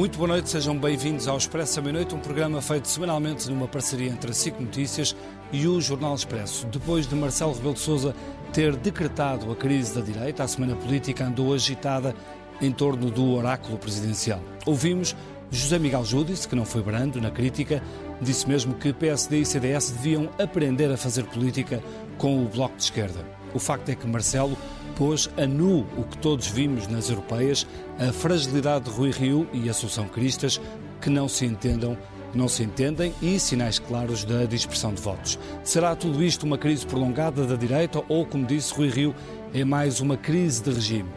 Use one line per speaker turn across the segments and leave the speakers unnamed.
Muito boa noite, sejam bem-vindos ao Expresso da Meia-Noite, um programa feito semanalmente numa parceria entre a SIC Notícias e o Jornal Expresso. Depois de Marcelo Rebelo de Sousa ter decretado a crise da direita, a semana política andou agitada em torno do oráculo presidencial. Ouvimos José Miguel Júdice, que não foi brando na crítica, disse mesmo que PSD e CDS deviam aprender a fazer política com o Bloco de Esquerda. O facto é que Marcelo pôs a nu o que todos vimos nas europeias, a fragilidade de Rui Rio e Assunção Cristas, que não se entendam, não se entendem e sinais claros da dispersão de votos. Será tudo isto uma crise prolongada da direita ou, como disse Rui Rio, é mais uma crise de regime?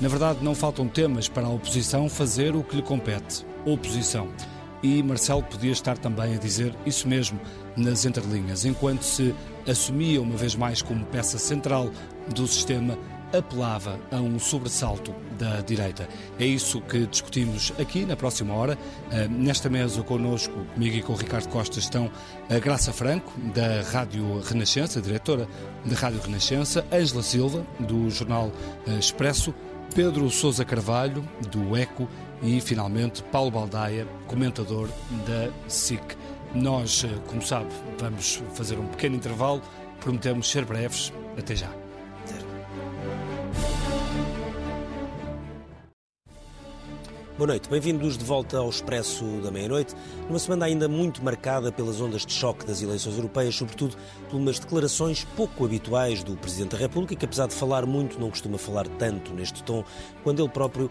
Na verdade, não faltam temas para a oposição fazer o que lhe compete. Oposição. E Marcelo podia estar também a dizer isso mesmo nas entrelinhas, enquanto se assumia uma vez mais como peça central do sistema apelava a um sobressalto da direita. É isso que discutimos aqui na próxima hora. Ah, nesta mesa connosco, comigo e com o Ricardo Costa, estão a Graça Franco, da Rádio Renascença, diretora da Rádio Renascença, Ângela Silva, do jornal ah, Expresso, Pedro Sousa Carvalho, do ECO e, finalmente, Paulo Baldaia, comentador da SIC. Nós, ah, como sabe, vamos fazer um pequeno intervalo, prometemos ser breves. Até já.
Boa noite, bem-vindos de volta ao Expresso da Meia-Noite, numa semana ainda muito marcada pelas ondas de choque das eleições europeias, sobretudo por umas declarações pouco habituais do Presidente da República, que apesar de falar muito, não costuma falar tanto neste tom, quando ele próprio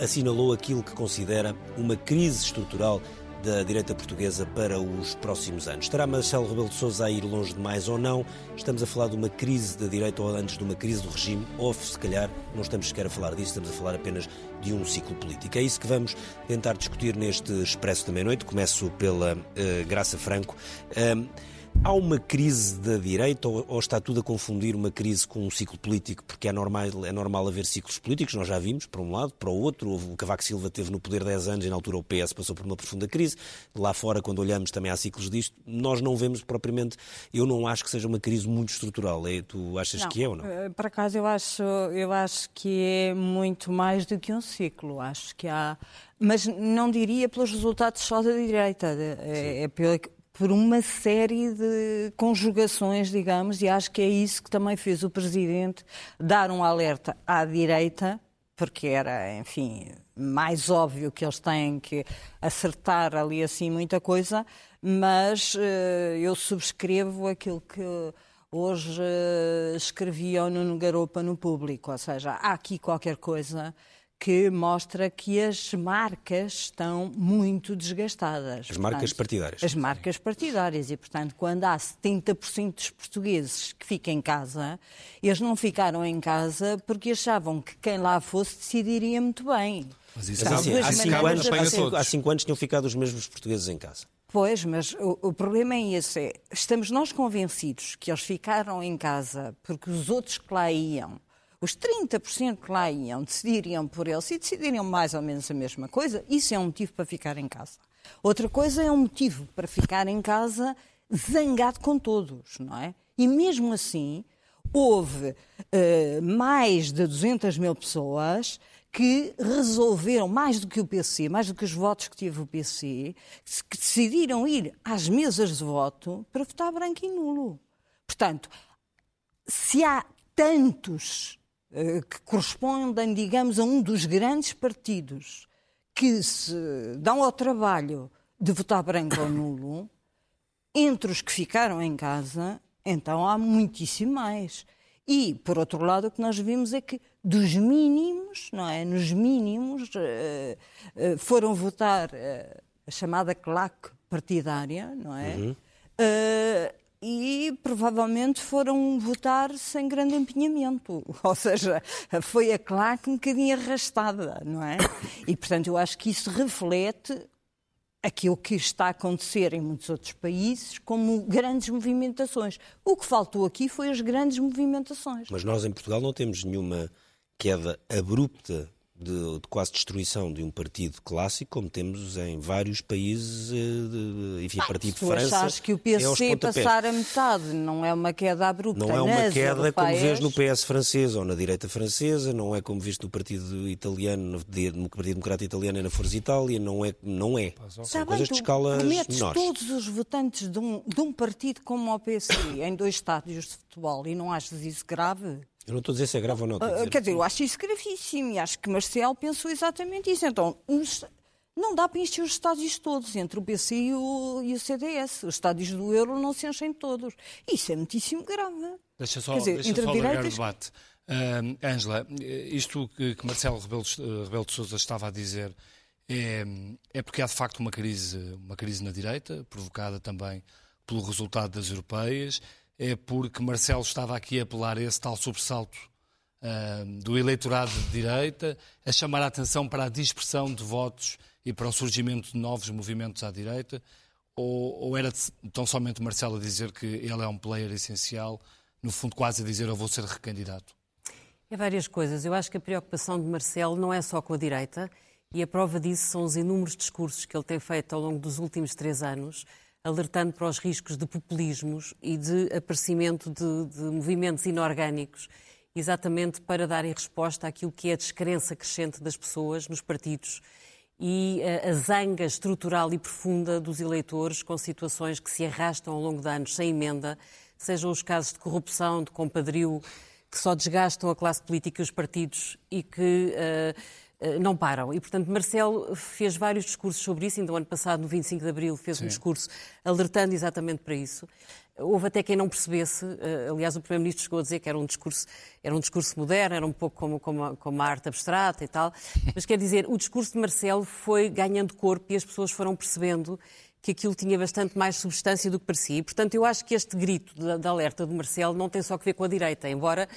assinalou aquilo que considera uma crise estrutural da direita portuguesa para os próximos anos. Estará Marcelo Rebelo de Sousa a ir longe demais ou não? Estamos a falar de uma crise da direita ou antes de uma crise do regime? Ou, se calhar, não estamos sequer a falar disso, estamos a falar apenas de um ciclo político. É isso que vamos tentar discutir neste Expresso da Meia-Noite. Começo pela uh, Graça Franco. Uh, Há uma crise da direita ou, ou, está tudo a confundir uma crise com um ciclo político? Porque é normal, é normal haver ciclos políticos, nós já vimos, para um lado, para o outro. O Cavaco Silva teve no poder 10 anos e na altura o PS passou por uma profunda crise. Lá fora, quando olhamos, também há ciclos disto. Nós não vemos propriamente, eu não acho que seja uma crise muito estrutural. É, tu achas
não,
que é ou não?
Eh, por acaso, eu acho, eu acho que é muito mais do que um ciclo. Acho que há. Mas não diria pelos resultados só da direita. É, é pela por uma série de conjugações, digamos, e acho que é isso que também fez o Presidente dar um alerta à direita, porque era, enfim, mais óbvio que eles têm que acertar ali assim muita coisa, mas uh, eu subscrevo aquilo que hoje uh, escrevia o Nuno Garopa no público, ou seja, há aqui qualquer coisa que mostra que as marcas estão muito desgastadas.
As marcas portanto, partidárias.
As marcas partidárias. E, portanto, quando há 70% dos portugueses que ficam em casa, eles não ficaram em casa porque achavam que quem lá fosse decidiria muito bem.
Mas isso mas, assim, há, cinco anos, há, cinco, há cinco anos tinham ficado os mesmos portugueses em casa.
Pois, mas o, o, problema é esse. É, estamos nós convencidos que eles ficaram em casa porque os outros que lá iam os 30% que lá iam decidiriam por eles e decidiriam mais ou menos a mesma coisa, isso é um motivo para ficar em casa. Outra coisa é um motivo para ficar em casa zangado com todos, não é? E mesmo assim, houve uh, mais de 200 mil pessoas que resolveram, mais do que o PC, mais do que os votos que teve o PC, que decidiram ir às mesas de voto para votar branco e nulo. Portanto, se há tantos que correspondem, digamos, a um dos grandes partidos que se dão ao trabalho de votar branco ou nulo, entre os que ficaram em casa, então há muitíssimo mais. E, por outro lado, o que nós vimos é que dos mínimos, não é? Nos mínimos, uh, uh, foram votar uh, a chamada claque partidária, não é? Uhum e provavelmente foram votar sem grande empenhamento. Ou seja, foi a claque um bocadinho arrastada, não é? E, portanto, eu acho que isso reflete aquilo que está a acontecer em muitos outros países como grandes movimentações. O que faltou aqui foi as grandes movimentações.
Mas nós em Portugal não temos nenhuma queda abrupta de, de, quase destruição de um partido clássico, como temos em vários países, eh, de, enfim, a partir de França.
Achas que o PC é passar a metade não é uma queda abrupta?
Não é uma queda como vês no PS francês ou na direita francesa, não é como vês no Partido Italiano, no Partido Democrata Italiano e na Força Itália, não é. Não é. São
Está
coisas de escalas
metes
menores.
todos os votantes de um, de um partido como o PC em dois estádios de futebol e não achas isso grave?
Eu não estou a dizer se é grave ou não.
Uh, quer dizer, eu acho isso gravíssimo e acho que Marcel pensou exatamente isso. Então, os, não dá para encher os estádios todos, entre o BC e o, e o, CDS. Os estádios do euro não se enchem todos. Isso é muitíssimo grave.
Deixa só, dizer, deixa entre só direitas... o debate. Ângela, uh, isto que, que Marcelo Rebelo, Rebelo de Sousa estava a dizer é, é porque há de facto uma crise, uma crise na direita, provocada também pelo resultado das europeias é porque Marcelo estava aqui a apelar a esse tal sobressalto uh, do eleitorado de direita, a chamar a atenção para a dispersão de votos e para o surgimento de novos movimentos à direita, ou, ou era tão somente Marcelo a dizer que ele é um player essencial, no fundo quase a dizer eu vou ser recandidato?
É várias coisas. Eu acho que a preocupação de Marcelo não é só com a direita, e a prova disso são os inúmeros discursos que ele tem feito ao longo dos últimos três anos, alertando para os riscos de populismos e de aparecimento de, de movimentos inorgânicos, exatamente para darem resposta àquilo que é a descrença crescente das pessoas nos partidos e a, zanga estrutural e profunda dos eleitores com situações que se arrastam ao longo de anos sem emenda, sejam os casos de corrupção, de compadrio, que só desgastam a classe política e os partidos e que uh, não param. E, portanto, Marcelo fez vários discursos sobre isso. Ainda o ano passado, no 25 de Abril, fez Sim. um discurso alertando exatamente para isso. Houve até quem não percebesse, eh, aliás, o Primeiro-Ministro chegou a dizer que era um discurso, era um discurso moderno, era um pouco como, como, a, como a arte abstrata e tal. Mas quer dizer, o discurso de Marcelo foi ganhando corpo e as pessoas foram percebendo que aquilo tinha bastante mais substância do que parecia. E, portanto, eu acho que este grito de, alerta do Marcelo não tem só que ver com a direita, embora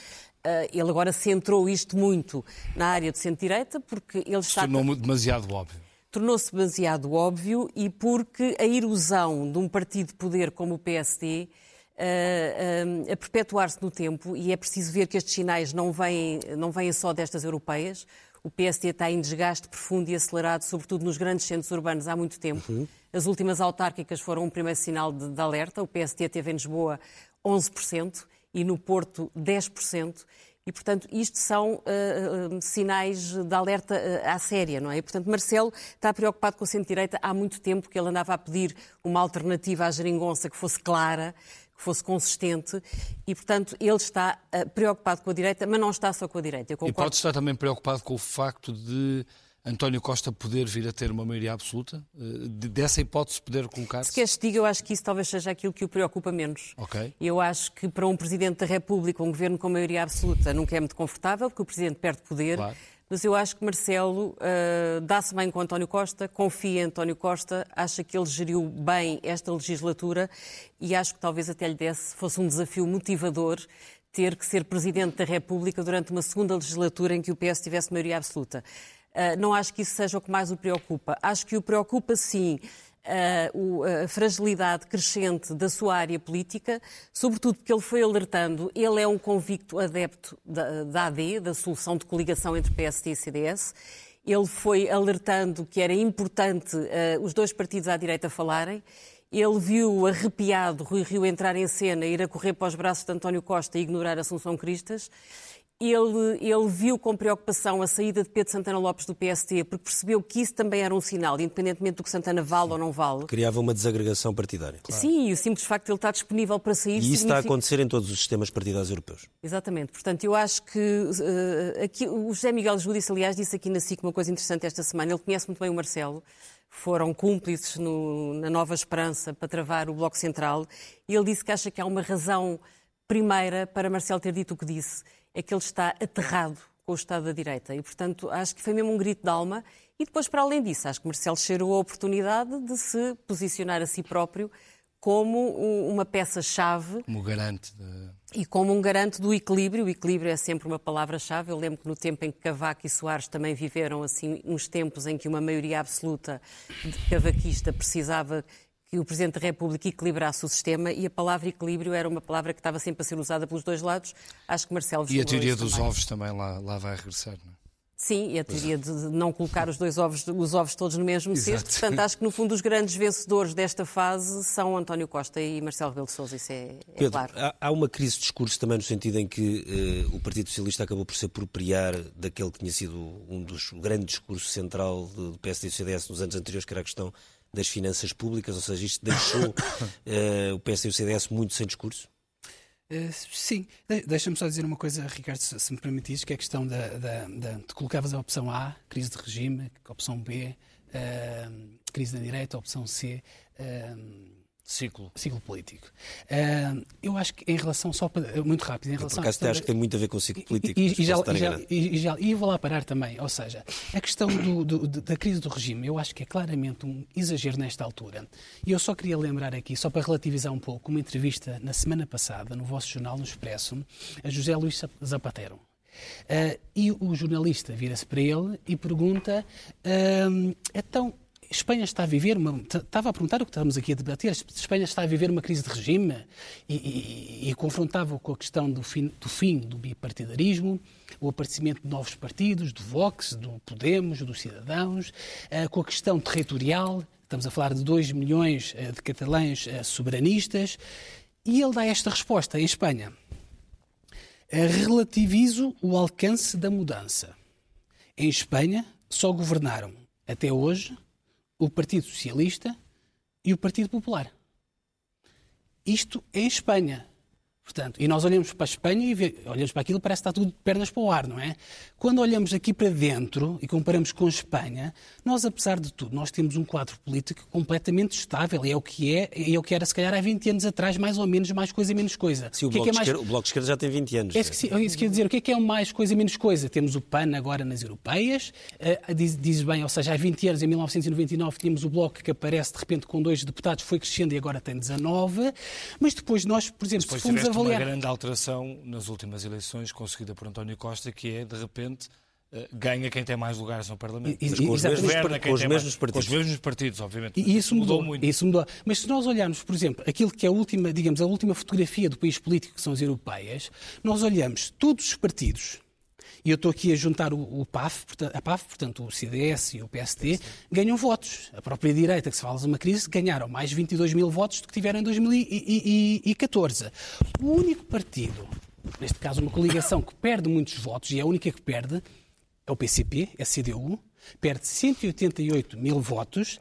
ele agora centrou isto muito na área de centro-direita, porque ele está...
Tornou demasiado óbvio.
Tornou-se demasiado óbvio e porque a erosão de um partido de poder como o PSD uh, uh, a perpetuar-se no tempo, e é preciso ver que estes sinais não vêm, não vêm só destas europeias, o PSD está em desgaste profundo e acelerado, sobretudo nos grandes centros urbanos, há muito tempo. Uhum. As últimas autárquicas foram um primeiro sinal de, de alerta. O PSD teve em Lisboa 11% e no Porto 10%. E, portanto, isto são uh, sinais de alerta uh, à séria, não é? E, portanto, Marcelo está preocupado com o centro-direita há muito tempo, que ele andava a pedir uma alternativa à geringonça que fosse clara, que fosse consistente e, portanto, ele está uh, preocupado com a direita, mas não está só com a direita.
E pode estar também preocupado com o facto de António Costa poder vir a ter uma maioria absoluta? Uh, dessa hipótese poder colocar-se?
Se queres te diga, eu acho que isso talvez seja aquilo que o preocupa menos.
Okay.
Eu acho que para um Presidente da República, um governo com maioria absoluta, nunca é muito confortável, porque o Presidente perde poder.
Claro
mas eu acho que Marcelo uh, dá-se bem com António Costa, confia em António Costa, acha que ele geriu bem esta legislatura e acho que talvez até lhe desse, fosse um desafio motivador ter que ser Presidente da República durante uma segunda legislatura em que o PS tivesse maioria absoluta. Uh, não acho que isso seja o que mais o preocupa. Acho que o preocupa, sim, a fragilidade crescente da sua área política, sobretudo porque ele foi alertando, ele é um convicto adepto da, da AD, da solução de coligação entre PSD e CDS. Ele foi alertando que era importante uh, os dois partidos à direita falarem. Ele viu arrepiado Rui Rio entrar em cena, ir a correr para os braços de António Costa e ignorar Assunção Cristas ele, ele, viu com preocupação a saída de Pedro Santana Lopes do PST, porque percebeu que isso também era um sinal, independentemente do que Santana vale Sim. ou não vale.
Criava uma desagregação partidária.
Claro. Sim, e o simples facto de ele estar disponível para sair.
E isso significa... está a acontecer em todos os sistemas partidários europeus.
Exatamente. Portanto, eu acho que uh, aqui, o José Miguel Júdice, aliás, disse aqui na SIC uma coisa interessante esta semana. Ele conhece muito bem o Marcelo. Foram cúmplices no, na Nova Esperança para travar o Bloco Central. E ele disse que acha que há uma razão primeira para Marcelo ter dito o que disse é que ele está aterrado com o Estado da Direita. E, portanto, acho que foi mesmo um grito de alma. E depois, para além disso, acho que Marcelo cheirou a oportunidade de se posicionar a si próprio como uma peça-chave.
Como garante. De...
E como um garante do equilíbrio. O equilíbrio é sempre uma palavra-chave. Eu lembro que no tempo em que Cavaco e Soares também viveram assim uns tempos em que uma maioria absoluta de cavaquista precisava que o Presidente da República equilibrasse o sistema e a palavra equilíbrio era uma palavra que estava sempre a ser usada pelos dois lados. Acho que Marcelo
E a teoria dos também. ovos também lá, lá vai regressar, não é?
Sim, e a teoria de não colocar os dois ovos, os ovos todos no mesmo Exato. cesto. Portanto, acho que no fundo os grandes vencedores desta fase são António Costa e Marcelo Rebelo de Sousa, isso é, é
Pedro,
claro.
Há, há, uma crise de discurso também no sentido em que uh, o Partido Socialista acabou por se apropriar daquele que tinha sido um dos grandes discursos central do PSD e do CDS nos anos anteriores, que era a questão das finanças públicas, ou seja, isto deixou uh, o PSD e o CDS muito sem discurso?
Uh, sim, De deixa-me só dizer uma coisa, Ricardo, se, se me permitires, que é a questão da, da, da. Tu colocavas a opção A, crise de regime, a opção B, uh, crise da direita, a opção C. Uh,
Ciclo.
Ciclo político. Uh, eu acho que em relação, só para, muito rápido, em relação...
Por acaso acho que tem muito a ver com o ciclo político.
E, e, já, e, já, e, já, e vou lá parar também, ou seja, a questão do, do, da crise do regime, eu acho que é claramente um exagero nesta altura. E eu só queria lembrar aqui, só para relativizar um pouco, uma entrevista na semana passada, no vosso jornal, no Expresso, a José Luís Zapatero. Uh, e o jornalista vira-se para ele e pergunta, uh, então Espanha está a viver uma. Estava a perguntar o que estamos aqui a debater. Espanha está a viver uma crise de regime e, e, e confrontava com a questão do fim, do fim do bipartidarismo, o aparecimento de novos partidos, do Vox, do Podemos, dos Cidadãos, uh, com a questão territorial. Estamos a falar de 2 milhões uh, de catalães uh, soberanistas. E ele dá esta resposta em Espanha. Relativizo o alcance da mudança. Em Espanha só governaram, até hoje, o Partido Socialista e o Partido Popular. Isto em Espanha. Portanto, e nós olhamos para a Espanha e vê, olhamos para aquilo parece que está tudo de pernas para o ar, não é? Quando olhamos aqui para dentro e comparamos com a Espanha, nós, apesar de tudo, nós temos um quadro político completamente estável. E é o que é, é o que era se calhar há 20 anos atrás, mais ou menos, mais coisa, menos coisa.
Sim, o, que bloco, é que é mais... esquerda, o bloco de Esquerda já tem 20 anos.
É isso que, é isso que quer dizer. O que é que é mais coisa, menos coisa? Temos o PAN agora nas europeias, uh, diz, diz, bem, ou seja, há 20 anos, em 1999, tínhamos o bloco que aparece de repente com dois deputados, foi crescendo e agora tem 19. Mas depois nós, por exemplo,
depois
se fomos avaliar.
uma grande alteração nas últimas eleições conseguida por António Costa, que é, de repente, eh, ganha quem tem mais lugares no Parlamento.
E, com, os mesmos, com os mesmos mais, partidos.
Com os mesmos partidos, obviamente.
E isso mudou, mudou, muito. Isso mudou. Mas se nós olharmos, por exemplo, aquilo que é a última, digamos, a última fotografia do país político, que são as europeias, nós olhamos todos os partidos e eu estou aqui a juntar o, o PAF, a PAF, portanto o CDS e o PSD, ganham votos. A própria direita, que se fala de uma crise, ganharam mais 22 mil votos do que tiveram em 2014. O único partido, neste caso uma coligação, que perde muitos votos, e é a única que perde, é o PCP, é a CDU, perde 188 mil votos,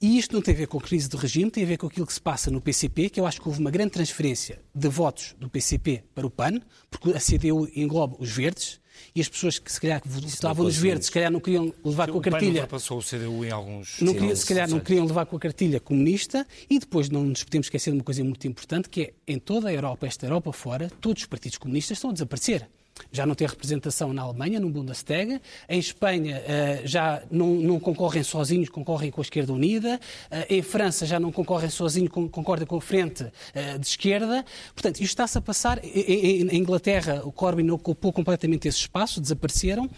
e isto não tem a ver com a crise do regime, tem a ver com aquilo que se passa no PCP, que eu acho que houve uma grande transferência de votos do PCP para o PAN, porque a CDU engloba os verdes, e as pessoas que se calhar votavam nos verdes, se calhar não queriam levar com a cartilha.
O passou o CDU em alguns.
Não queria, se calhar não queriam levar com a cartilha comunista e depois não nos podemos esquecer de uma coisa muito importante que é em toda a Europa, esta Europa fora, todos os partidos comunistas estão a desaparecer já não tem representação na Alemanha, no Bundestag. Em Espanha uh, já não, não, concorrem sozinhos, concorrem com a esquerda unida. Uh, em França já não concorrem sozinhos, concordam com a frente uh, de esquerda. Portanto, isto está-se a passar. Em, Inglaterra, o Corbyn ocupou completamente esse espaço, desapareceram.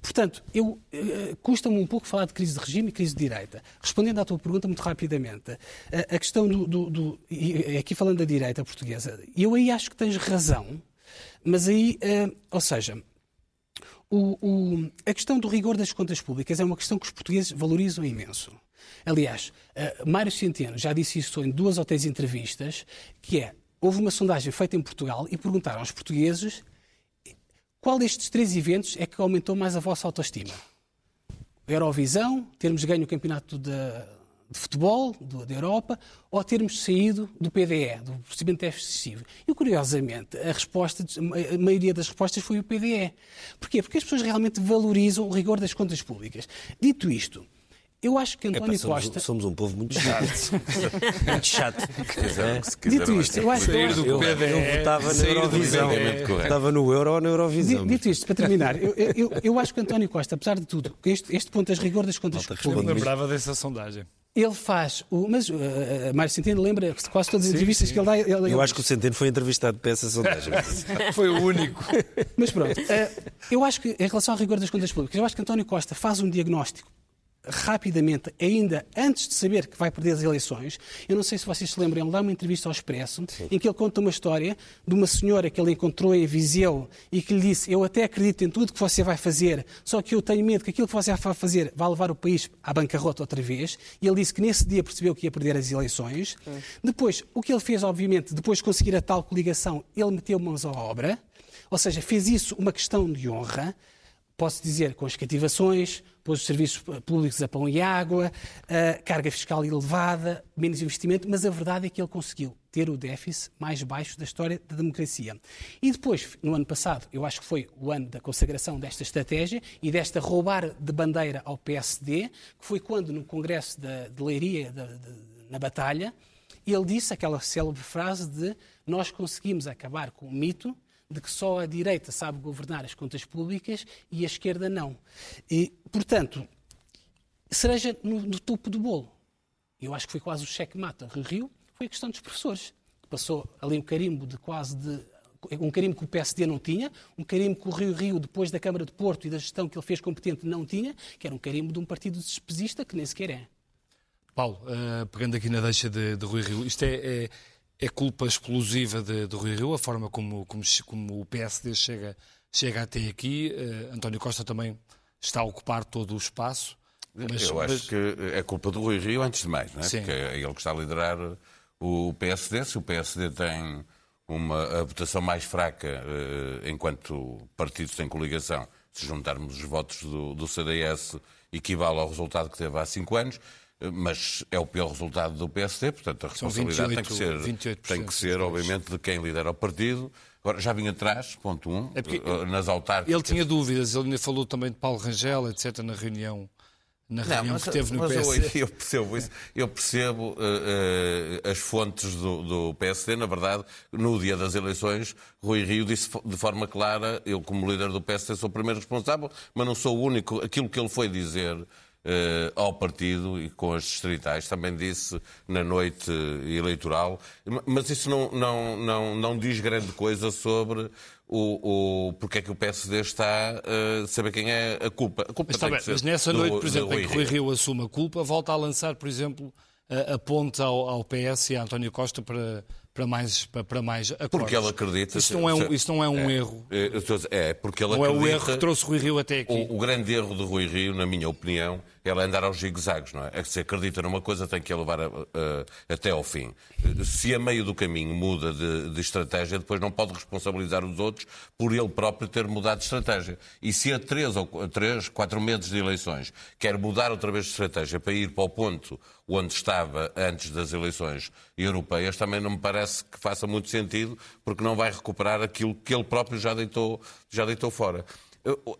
Portanto, eu custa-me um pouco falar de crise de regime e crise de direita. Respondendo à tua pergunta muito rapidamente, a questão do, do, do, aqui falando da direita portuguesa, eu aí acho que tens razão mas aí, uh, ou seja, o, o, a questão do rigor das contas públicas é uma questão que os portugueses valorizam imenso. Aliás, uh, Mário Centeno já disse isso em duas ou três entrevistas, que é, houve uma sondagem feita em Portugal e perguntaram aos portugueses qual destes três eventos é que aumentou mais a vossa autoestima. Eurovisão, termos ganho o campeonato da, de futebol do, da Europa ou termos saído do PDE, do procedimento de excessivo. E, curiosamente, a, resposta, a maioria das respostas foi o PDE. Porquê? Porque as pessoas realmente valorizam o rigor das contas públicas. Dito isto, eu acho que António
somos,
Costa.
Somos um povo muito chato. muito chato.
Dito isto, eu acho que.
Eu, eu, eu votava na Eurovisão. Estava no Euro ou na Eurovisão.
Dito isto, para terminar, eu, eu, eu, acho que António Costa, apesar de tudo, este, este ponto das rigor das contas públicas. Eu
lembrava dessa sondagem.
Ele faz. O, mas uh, Mário Centeno lembra quase todas as sim, entrevistas sim. que ele dá. Ele,
eu acho que o Centeno foi entrevistado para essa sondagem.
foi o único.
mas pronto. Uh, eu acho que, em relação ao rigor das contas públicas, eu acho que António Costa faz um diagnóstico rapidamente, ainda antes de saber que vai perder as eleições. Eu não sei se vocês se lembram, ele dá uma entrevista ao Expresso Sim. em que ele conta uma história de uma senhora que ele encontrou em Viseu e que lhe disse: Eu até acredito em tudo que você vai fazer, só que eu tenho medo que aquilo que você vai fazer vá levar o país à bancarrota outra vez. E ele disse que nesse dia percebeu que ia perder as eleições. Sim. Depois, o que ele fez, obviamente, depois de conseguir a tal coligação, ele meteu mãos à obra, ou seja, fez isso uma questão de honra posso dizer, com as cativações, pôs os serviços públicos a pão e água, carga fiscal elevada, menos investimento, mas a verdade é que ele conseguiu ter o déficit mais baixo da história da democracia. E depois, no ano passado, eu acho que foi o ano da consagração desta estratégia e desta roubar de bandeira ao PSD, que foi quando, no Congresso de, de Leiria, de, de, na Batalha, ele disse aquela célebre frase de nós conseguimos acabar com o mito de que só a direita sabe governar as contas públicas e a esquerda não. E, portanto, cereja no, no topo do bolo. Eu acho que foi quase o cheque-mata. Rio foi a questão dos professores. Passou ali um carimbo de quase de um carimbo que o PSD não tinha, um carimbo que o Rio Rio, depois da Câmara de Porto e da gestão que ele fez competente, não tinha, que era um carimbo de um partido despesista que nem sequer é.
Paulo, uh, pegando aqui na deixa de, de Rui Rio, isto é, é é culpa explosiva de, de Rui Rio, a forma como, como, como o PSD chega, chega até aqui. Uh, António Costa também está a ocupar todo o espaço.
Mas, Eu acho mas... que é culpa do Rui Rio, antes de mais, não é? Sim. porque é ele que está a liderar o PSD. Se o PSD tem uma a votação mais fraca uh, enquanto partido sem coligação, se juntarmos os votos do, do CDS, equivale ao resultado que teve há cinco anos mas é o pior resultado do PSD, portanto a responsabilidade 28, tem que ser, tem que ser obviamente, de quem lidera o partido. Agora, já vim atrás, ponto um, é eh, nas autárquicas.
Ele tinha dúvidas, ele falou também de Paulo Rangel, etc., na reunião na reunião não, mas, que teve no
PSD. Eu, eu, percebo isso. Eu percebo uh, uh, as fontes do, do, PSD. Na verdade, no dia das eleições, Rui Rio disse de forma clara: eu, como líder do PSD, sou o primeiro responsável, mas não sou o único. Aquilo que ele foi dizer uh, ao partido e com as distritais, também disse na noite eleitoral, mas isso não, não, não, não diz grande coisa sobre o, o, porque é que o PSD está a uh, saber quem é a culpa. A culpa
mas, bem, mas nessa noite, por exemplo, em que Rui Rio assume a culpa, volta a lançar, por exemplo, a, a ponta ao, ao PS e a António Costa para para mais, para mais acordos.
Porque ele acredita...
Isso não é um, isso não é um é, erro.
É, é, porque ele
não
acredita...
é o erro que trouxe Rui Rio até aqui.
O, o grande erro de Rui Rio, na minha opinião, é andar aos zigue-zagues, não é? É se acredita numa coisa tem que a levar a, a, até ao fim. Se a meio do caminho muda de, de, estratégia, depois não pode responsabilizar os outros por ele próprio ter mudado de estratégia. E se a três, ou, três quatro meses de eleições quer mudar outra vez de estratégia para ir para o ponto onde estava antes das eleições europeias, também não me parece que faça muito sentido, porque não vai recuperar aquilo que ele próprio já deitou, já deitou fora.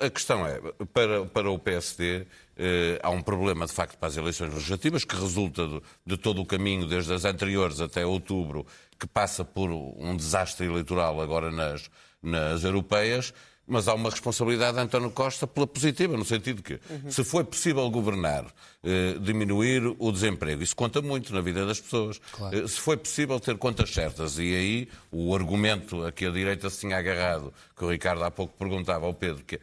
A questão é, para, para o PSD, eh, há um problema, de facto, para as eleições legislativas, que resulta de, de, todo o caminho, desde as anteriores até outubro, que passa por um desastre eleitoral agora nas, nas europeias, mas há uma responsabilidade de António Costa pela positiva, no sentido que, uhum. se foi possível governar, eh, diminuir o desemprego, isso conta muito na vida das pessoas. Claro. Eh, se foi possível ter contas certas, e aí o argumento a que a direita se tinha agarrado, que o Ricardo há pouco perguntava ao Pedro, que eh,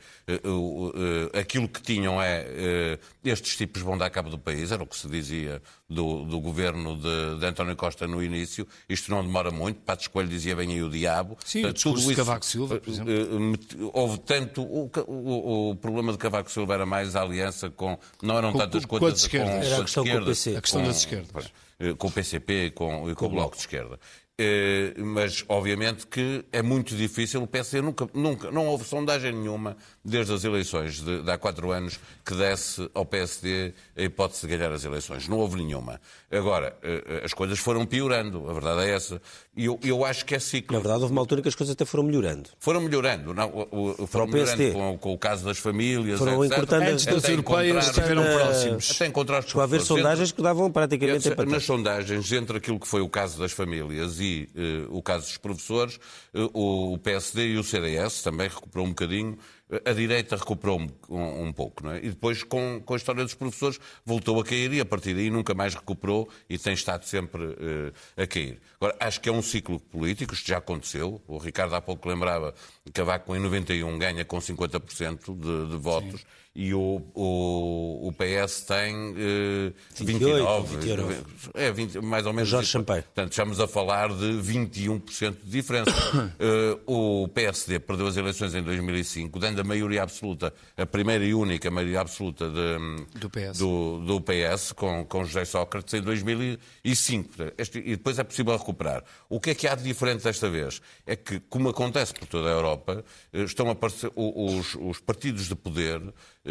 eh aquilo que tinham é eh, estes tipos vão dar cabo do país, era o que se dizia do, do governo de, de, António Costa no início, isto não demora muito, Pato Escolho dizia bem aí o diabo.
Sim, o discurso isso, de Cavaco Silva, por exemplo.
Eh, houve tanto. O, o, o, problema de Cavaco Silva era mais a aliança com. Não eram com, tantas coisas. Com,
esquerdas.
Era a questão
com o PC. A questão das esquerdas.
Eh, com o PCP e com, e com o Bloco de Esquerda. Eh, mas, obviamente, que é muito difícil. O PSD nunca, nunca, não houve sondagem nenhuma desde as eleições de, de há quatro anos que desse ao PSD a hipótese de ganhar as eleições. Não houve nenhuma. Agora, eh, as coisas foram piorando, a verdade é essa. E eu, eu acho que é ciclo.
Na verdade, houve uma altura que as coisas até foram melhorando.
Foram melhorando. Não, o, o, foram melhorando com, com, o caso das famílias,
foram
etc.
encurtando
Antes das europeias estiveram próximos.
Até encontrar
Chegou a haver sondagens que davam praticamente
entre, Nas sondagens, entre aquilo que foi o caso das famílias e uh, o caso dos professores, uh, o PSD e o CDS também recuperou um bocadinho a direita recuperou um, um pouco, não é? E depois, com, com, a história dos professores, voltou a cair e a partir daí nunca mais recuperou e tem estado sempre uh, a cair. Agora, acho que é um ciclo político, isto já aconteceu. O Ricardo há pouco lembrava que Cavaco em 91 ganha com 50% de, de votos. Sim e o, o, o PS tem uh, 29, 29. É, 20, mais ou menos.
Jorge Champagne.
Portanto, estamos a falar de 21% de diferença. uh, o PSD perdeu as eleições em 2005, dando a maioria absoluta, a primeira e única maioria absoluta de,
do PS,
do, do PS com, com José Sócrates em 2005. Este, e depois é possível recuperar. O que é que há de diferente desta vez? É que, como acontece por toda a Europa, eh, estão a aparecer os, os partidos de poder eh,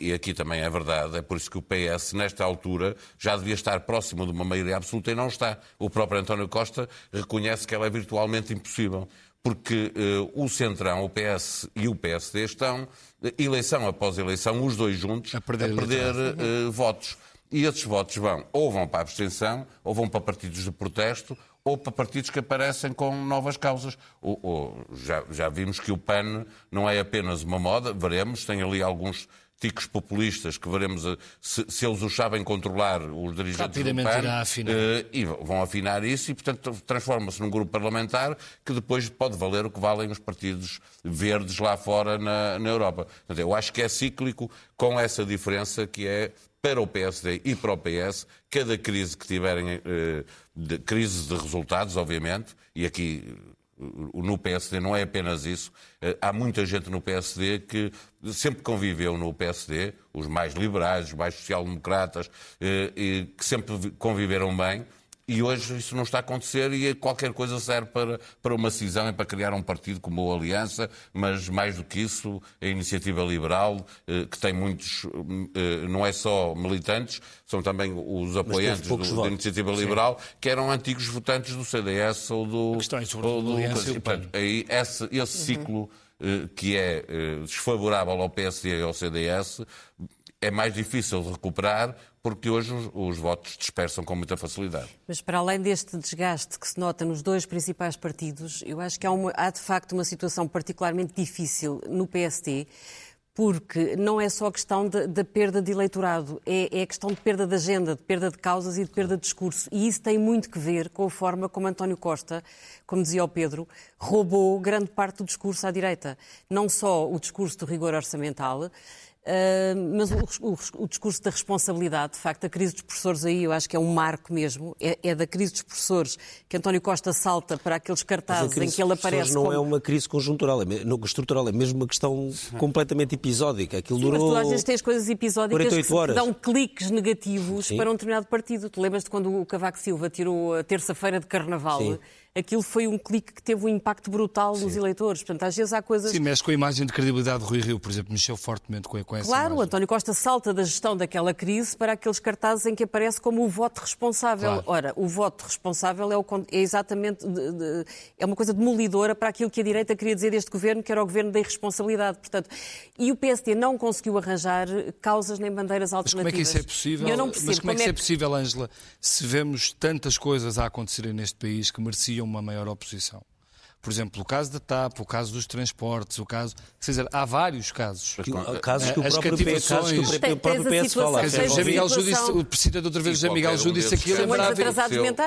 e aqui também é verdade, é por isso que o PS, nesta altura, já devia estar próximo de uma maioria absoluta e não está. O próprio António Costa reconhece que ela é virtualmente impossível porque uh, o Centrão, o PS e o PSD estão, eleição após eleição, os dois juntos, a perder, a perder uh, votos. E esses votos vão ou vão para a abstenção, ou vão para partidos de protesto, ou para partidos que aparecem com novas causas. Ou, ou, já, já vimos que o PAN não é apenas uma moda, veremos, tem ali alguns ticos populistas que veremos se, se eles os sabem controlar, os dirigentes
Rapidamente do PAN, irá afinar. Uh,
e vão afinar isso e, portanto, transforma-se num grupo parlamentar que depois pode valer o que valem os partidos verdes lá fora na, na Europa. Portanto, eu acho que é cíclico com essa diferença que é para o PSD e para o PS, cada crise que tiverem, eh, de, crise de resultados, obviamente, e aqui eh, no PSD não é apenas isso. Eh, há muita gente no PSD que sempre conviveu no PSD, os mais liberais, os mais social-democratas, que sempre conviveram bem e hoje isso não está a acontecer e qualquer coisa serve para, para uma cisão e para criar um partido como a Aliança, mas mais do que isso, a Iniciativa Liberal, eh, que tem muitos, eh, não é só militantes, são também os apoiantes do, da Iniciativa Liberal, Sim. que eram antigos votantes do CDS ou do...
Questões
sobre ou do,
Aliança e
portanto, aí esse, esse uhum. ciclo eh, que é desfavorável ao PSD e ao CDS é mais difícil de recuperar porque hoje os, os, votos dispersam com muita facilidade.
Mas para além deste desgaste que se nota nos dois principais partidos, eu acho que há, uma, há de facto uma situação particularmente difícil no PST, porque não é só a questão da perda de eleitorado, é, é, questão de perda de agenda, de perda de causas e de perda de discurso. E isso tem muito que ver com a forma como António Costa, como dizia o Pedro, roubou grande parte do discurso à direita. Não só o discurso do rigor orçamental, Uh, mas o, o, o, discurso da responsabilidade, de facto, a crise dos professores aí eu acho que é um marco mesmo. É, é da crise dos professores que António Costa salta para aqueles cartazes em que ele aparece.
não
como...
é uma crise conjuntural, é estrutural, é mesmo uma questão completamente episódica. Aquilo
Sim,
durou.
Mas tu às vezes tens coisas episódicas que dão cliques negativos Sim. para um determinado partido. Tu lembras-te quando o Cavaco Silva tirou a terça-feira de carnaval? Sim aquilo foi um clique que teve um impacto brutal Sim. nos eleitores. Portanto, às vezes há coisas.
Sim, mexe com a imagem de credibilidade do Rui Rio, por exemplo, mexeu fortemente com, com essa
Claro,
imagem.
António Costa salta da gestão daquela crise para aqueles cartazes em que aparece como o voto responsável. Claro. Ora, o voto responsável é, o, é exatamente de, de, é uma coisa demolidora para aquilo que a direita queria dizer deste governo, que era o governo da irresponsabilidade. Portanto, e o PSD não conseguiu arranjar causas nem bandeiras alternativas.
Mas como é que isso é possível? Eu não percebo Mas como, é que isso é, é possível, Ângela, se vemos tantas coisas a acontecerem neste país que mereciam uma maior oposição? Por exemplo, o caso da TAP, o caso dos transportes, o caso. Quer dizer, há vários casos.
casos que o próprio PS, casos que o próprio PS fala.
Quer dizer, José Miguel disse, o presidente outra vez, José Miguel disse aqui, lembrava,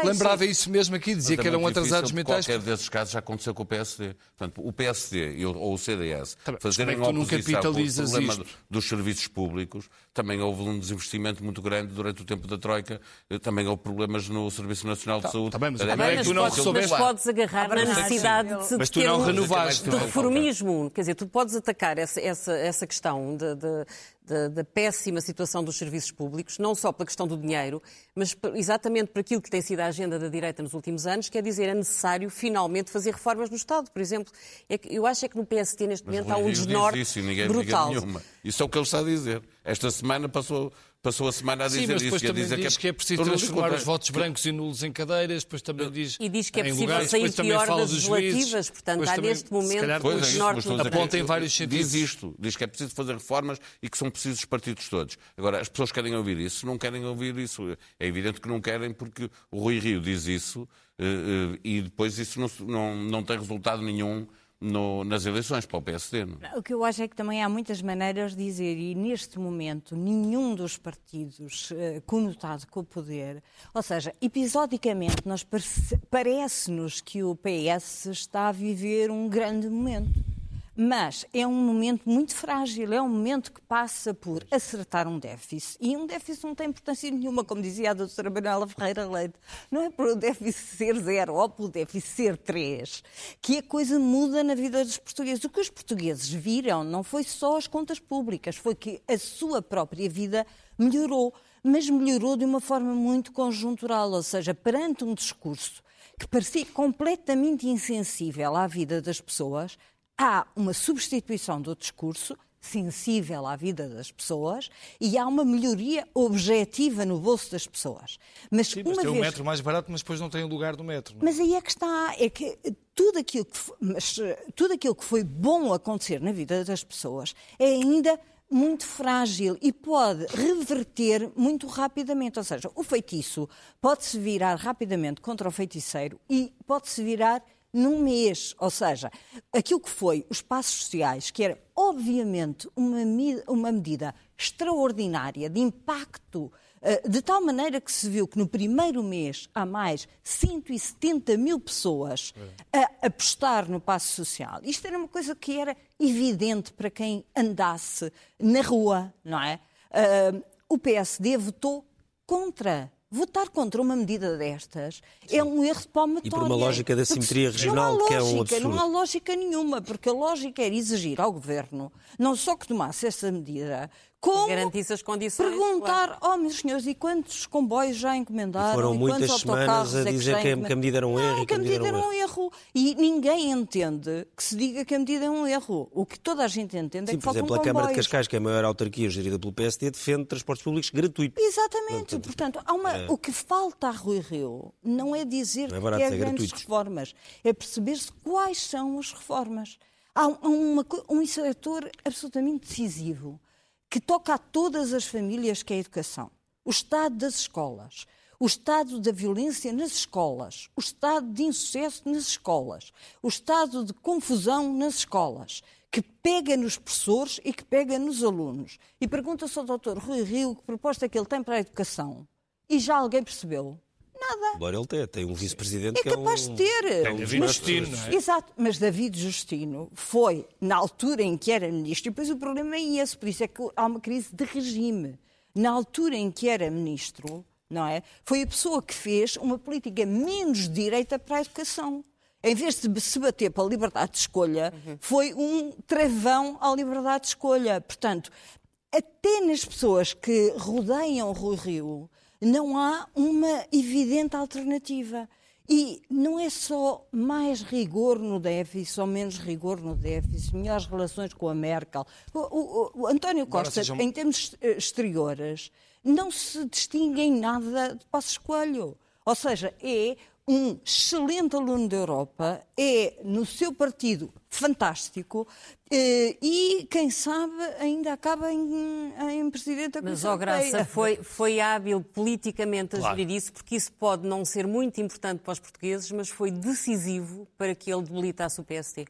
lembrava isso mesmo aqui, dizia que eram atrasados mentais.
Qualquer desses casos já aconteceu com o PSD. Portanto, o PSD ou o CDS tá fazerem
uma oposição com o problema isto?
dos serviços públicos, também houve um desinvestimento muito grande durante o tempo da Troika, também houve problemas no Serviço Nacional de tá, Saúde. Tá
bem, mas, é tu não
mas podes agarrar na necessidade de se
mas tu não renovaste.
De reformismo. Quer dizer, tu podes atacar essa, essa, essa questão de, de, da péssima situação dos serviços públicos, não só pela questão do dinheiro, mas exatamente por aquilo que tem sido a agenda da direita nos últimos anos, quer dizer, é necessário finalmente fazer reformas no Estado, por exemplo. É que, eu acho é que no PST neste momento há um desnorte
isso, ninguém,
brutal.
Ninguém isso é o que ele está a dizer. Esta semana passou passou a semana a dizer
Sim, mas depois
isso.
também diz que é, que é preciso transformar os votos brancos e nulos em cadeiras, depois também diz...
E diz que é possível lugares, sair pior das legislativas, portanto há neste momento
o norte... Aponta em vários sentidos.
Diz isto, diz que é preciso fazer reformas e que são precisos os partidos todos. Agora, as pessoas querem ouvir isso, não querem ouvir isso. É evidente que não querem porque o Rui Rio diz isso eh, eh, e depois isso não, não, não tem resultado nenhum no, nas eleições para o PSD. Não?
O que eu acho é que também há muitas maneiras de dizer, e neste momento nenhum dos partidos uh, conotado com o poder, ou seja, episodicamente parece-nos que o PS está a viver um grande momento. Mas é um momento muito frágil, é um momento que passa por acertar um déficit. E um déficit não tem importância nenhuma, como dizia a doutora Manuela Ferreira Leite. Não é por o déficit ser zero ou por o déficit ser três que a coisa muda na vida dos portugueses. O que os portugueses viram não foi só as contas públicas, foi que a sua própria vida melhorou. Mas melhorou de uma forma muito conjuntural, ou seja, perante um discurso que parecia completamente insensível à vida das pessoas, há uma substituição do discurso sensível à vida das pessoas e há uma melhoria objetiva no bolso das pessoas.
Mas, Sim, mas uma tem vez... o metro mais barato, mas depois não tem o lugar do metro.
Não? É? Mas aí é que está, é que tudo aquilo que, mas, tudo aquilo que foi bom acontecer na vida das pessoas é ainda muito frágil e pode reverter muito rapidamente. Ou seja, o feitiço pode-se virar rapidamente contra o feiticeiro e pode-se virar num mês. Ou seja, aquilo que foi os passos sociais, que era obviamente uma, uma medida extraordinária de impacto, eh, de tal maneira que se viu que no primeiro mês há mais 170 mil pessoas a apostar no passo social. Isto era uma coisa que era evidente para quem andasse na rua, não é? Eh, o PSD votou contra Votar contra uma medida destas Sim. é um erro de palmatória.
E por uma lógica da simetria regional, lógica, que é um absurdo.
Não há lógica nenhuma, porque a lógica era exigir ao Governo não só que tomasse essa medida, como
garantisse as condições.
Perguntar, claro. oh meus senhores, e quantos comboios já encomendaram? E
foram
e
muitas semanas a
é
dizer que, que, a medida era um erro.
Não, que a medida era um erro. E ninguém entende que se diga que a medida é um erro. O que toda a gente entende
Sim,
é que faltam
exemplo, a Câmara de Cascais, que é a maior autarquia gerida pelo PSD, defende transportes públicos gratuitos.
Exatamente. Portanto, há uma... É... o que falta a Rui Rio não é dizer não é barato, que é, grandes gratuito. reformas, é perceber-se quais são as reformas. Há uma, um setor absolutamente decisivo que toca a todas as famílias, que é a educação. O estado das escolas, o estado da violência nas escolas, o estado de insucesso nas escolas, o estado de confusão nas escolas, que pega nos professores e que pega nos alunos. E pergunta-se ao doutor Rui Rio que proposta é que ele tem para a educação. E já alguém percebeu? Nada.
Embora ele tenha, tem um vice-presidente
é
que
capaz
é um...
de ter.
É um David Justino, não é?
Exato, mas David Justino foi, na altura em que era ministro, e depois o problema é esse, por isso é que há uma crise de regime. Na altura em que era ministro, não é? Foi a pessoa que fez uma política menos direita para a educação. Em vez de se bater pela liberdade de escolha, uhum. foi um travão à liberdade de escolha. Portanto, até nas pessoas que rodeiam Rui Rio, não há uma evidente alternativa. E não é só mais rigor no déficit ou menos rigor no déficit, melhores relações com a Merkel. O, o, o António Costa, sejam... em termos exteriores, não se distingue em nada de Passos Coelho. Ou seja, é um excelente aluno da Europa, é no seu partido fantástico eh, e, quem sabe, ainda acaba em, em presidente da
Mas, ó Graça, foi, foi hábil politicamente a claro. gerir isso, porque isso pode não ser muito importante para os portugueses, mas foi decisivo para que ele debilitasse o PSD.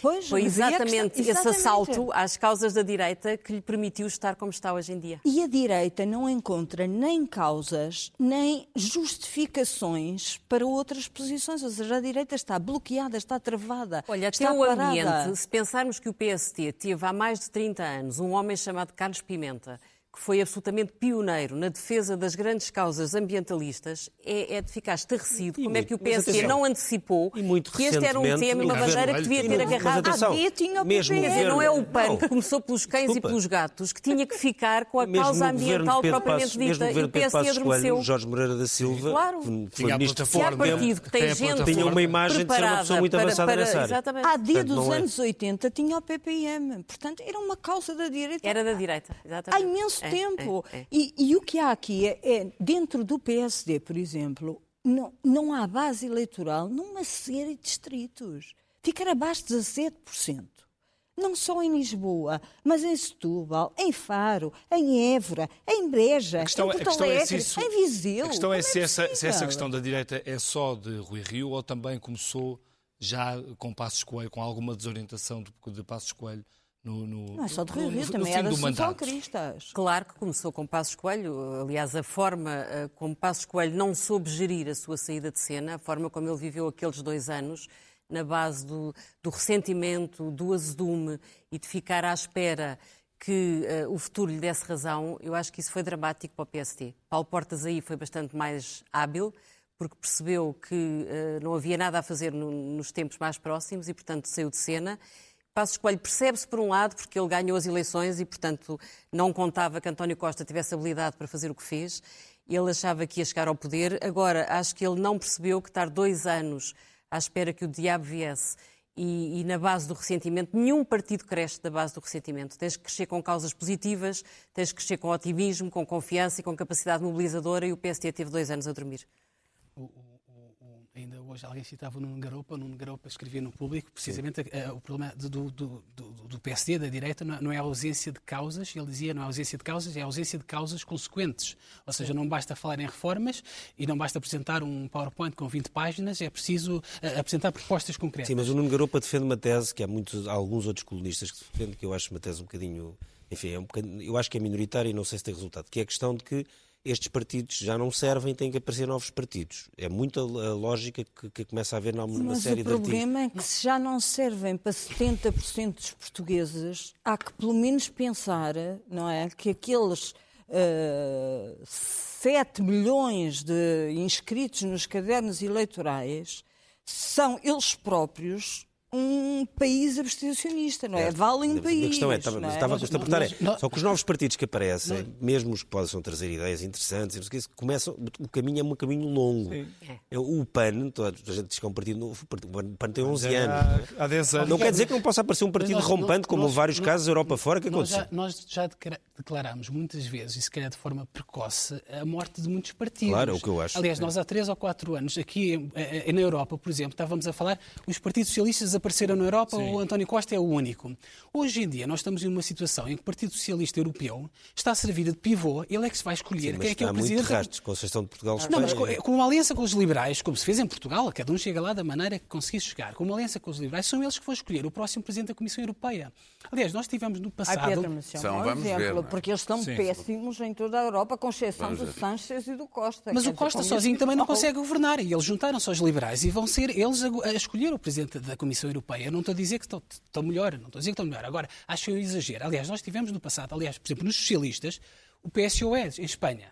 Pois, Foi exatamente, é esse assalto às causas da direita que lhe permitiu estar como está hoje em dia.
E a direita não encontra nem causas, nem justificações para outras posições. Ou seja, a direita está bloqueada, está travada.
Olha,
está
até o ambiente, se pensarmos que o PST teve há mais de 30 anos um homem chamado Carlos Pimenta, que foi absolutamente pioneiro na defesa das grandes causas ambientalistas, é, é de ficar estarrecido como é que o PSD não antecipou que este era um tema e uma bandeira que devia ter agarrado.
Atenção, ah, tinha o
mesmo governo, não é o PAN que começou pelos cães Desculpa. e pelos gatos, que tinha que ficar com a causa ambiental propriamente dita. E o PSD adormeceu.
Jorge Moreira da Silva,
claro.
que foi ministro
partido que tem gente
tinha uma imagem de ser uma pessoa muito avançada para, nessa área.
Exatamente. Há dia dos é. anos 80 tinha o PPM. Portanto, era uma causa da direita.
Era da direita, exatamente.
Há imenso é, tempo. É, é. E, e, o que há aqui é, é, dentro do PSD, por exemplo, não, não há base eleitoral numa série de distritos. Ficar abaixo de 17%. Não só em Lisboa, mas em Setúbal, em Faro, em Évora, em Breja, em Porto Alegre, isso, em Viseu.
A questão é, se, essa, se essa questão da direita é só de Rui Rio ou também começou já com Passos Coelho, com alguma desorientação de, de Passos Coelho no, no,
Não é só de Rio
no-
Rio, também é da Assunção. Cristas.
Claro que começou com Passos Coelho. Aliás, a forma eh, como Passos Coelho não soube gerir a sua saída de cena, a forma como ele viveu aqueles dois anos, na base do, do ressentimento, do azedume e de ficar à espera que eh, o futuro lhe desse razão, eu acho que isso foi dramático para o PST. Paulo Portas aí foi bastante mais hábil, porque percebeu que eh, não havia nada a fazer no- nos tempos mais próximos e, portanto, saiu de cena. Passos Coelho percebe-se por um lado, porque ele ganhou as eleições e, portanto, não contava que António Costa tivesse habilidade para fazer o que fez. Ele achava que ia chegar ao poder. Agora, acho que ele não percebeu que estar dois anos à espera que o diabo viesse e, e na base do ressentimento, nenhum partido cresce da base do ressentimento. Tens que crescer com causas positivas, tens que crescer com otimismo, com confiança e com capacidade mobilizadora e o PSD teve dois anos a dormir.
O- o- o- o- ainda hoje alguém citava o Nuno Garopa, o Nuno Garopa escrevia no público, precisamente eh, o problema do, do, do, do PSD, da direita, não é- não é a ausência de causas, ele dizia não é a ausência de causas, é a ausência de causas consequentes. Ou seja, não basta falar em reformas e não basta apresentar um PowerPoint com 20 páginas, é preciso eh, apresentar propostas concretas.
Sim, mas o Nuno Garopa defende uma tese que há, muitos, há alguns outros colunistas que defendem, que eu acho uma tese um bocadinho. Enfim, é um bocadinho- eu acho que é minoritária e não sei se tem resultado. Que é a questão de que estes partidos já não servem, têm que aparecer novos partidos. É muita a lógica que, que começa a haver numa
Mas
série
o
de artigos.
problema é que se já não servem para 70% dos portugueses, há que pelo menos pensar, não é, que aqueles eh, 7 milhões de inscritos nos cadernos eleitorais são eles próprios um país abstencionista, não é? Valem um
A
país.
questão é, estava,
não é?
estava a constatar, é, só que os novos partidos que aparecem, mesmo os que possam trazer ideias interessantes, não sei começam, o caminho é um caminho longo. É, O PAN, toda a gente diz que é um partido novo, o PAN tem 11 anos.
Há 10 anos.
Não quer dizer que não possa aparecer um partido
nós-
rompante, como
nós-
vários
nós-
casos Europa fora que
Nós
aconteceu.
já, nós já declarámos muitas vezes, e se calhar de forma precoce, a morte de muitos partidos.
Claro, é o que eu acho.
Aliás, nós há três ou quatro anos, aqui em- eh, na Europa, por exemplo, estávamos a falar, os partidos socialistas desapareceram na Europa, o António Costa é o único. Hoje em dia, nós estamos em uma situação em que o Partido Socialista Europeu está a servir de pivô, ele é que se vai escolher
Mas
quem é que é o
muito
presidente.
de rastros. Conceição de Portugal,
Não, mas com, com uma aliança com os liberais, como se fez em Portugal, cada um chega lá da maneira que conseguir chegar. Com uma aliança com os liberais, são eles que vão escolher o próximo presidente da Comissão Europeia. Aliás, nós tivemos no
Ai,
passado.
Pedro, mas é um
São,
mau
vamos
exemplo,
ver, é?
porque eles estão péssimos em toda a Europa, com exceção do. Sánchez e do Costa.
Mas o Costa sozinho também não consegue governar e eles juntaram-se aos liberais e vão ser eles a, a escolher o presidente da Comissão Europeia. Eu não estou a dizer que estão, estão melhor, não estou a dizer que estão melhor. Agora, acho um exagero. Aliás, nós tivemos no passado, aliás, por exemplo, nos socialistas, o PSOE em Espanha.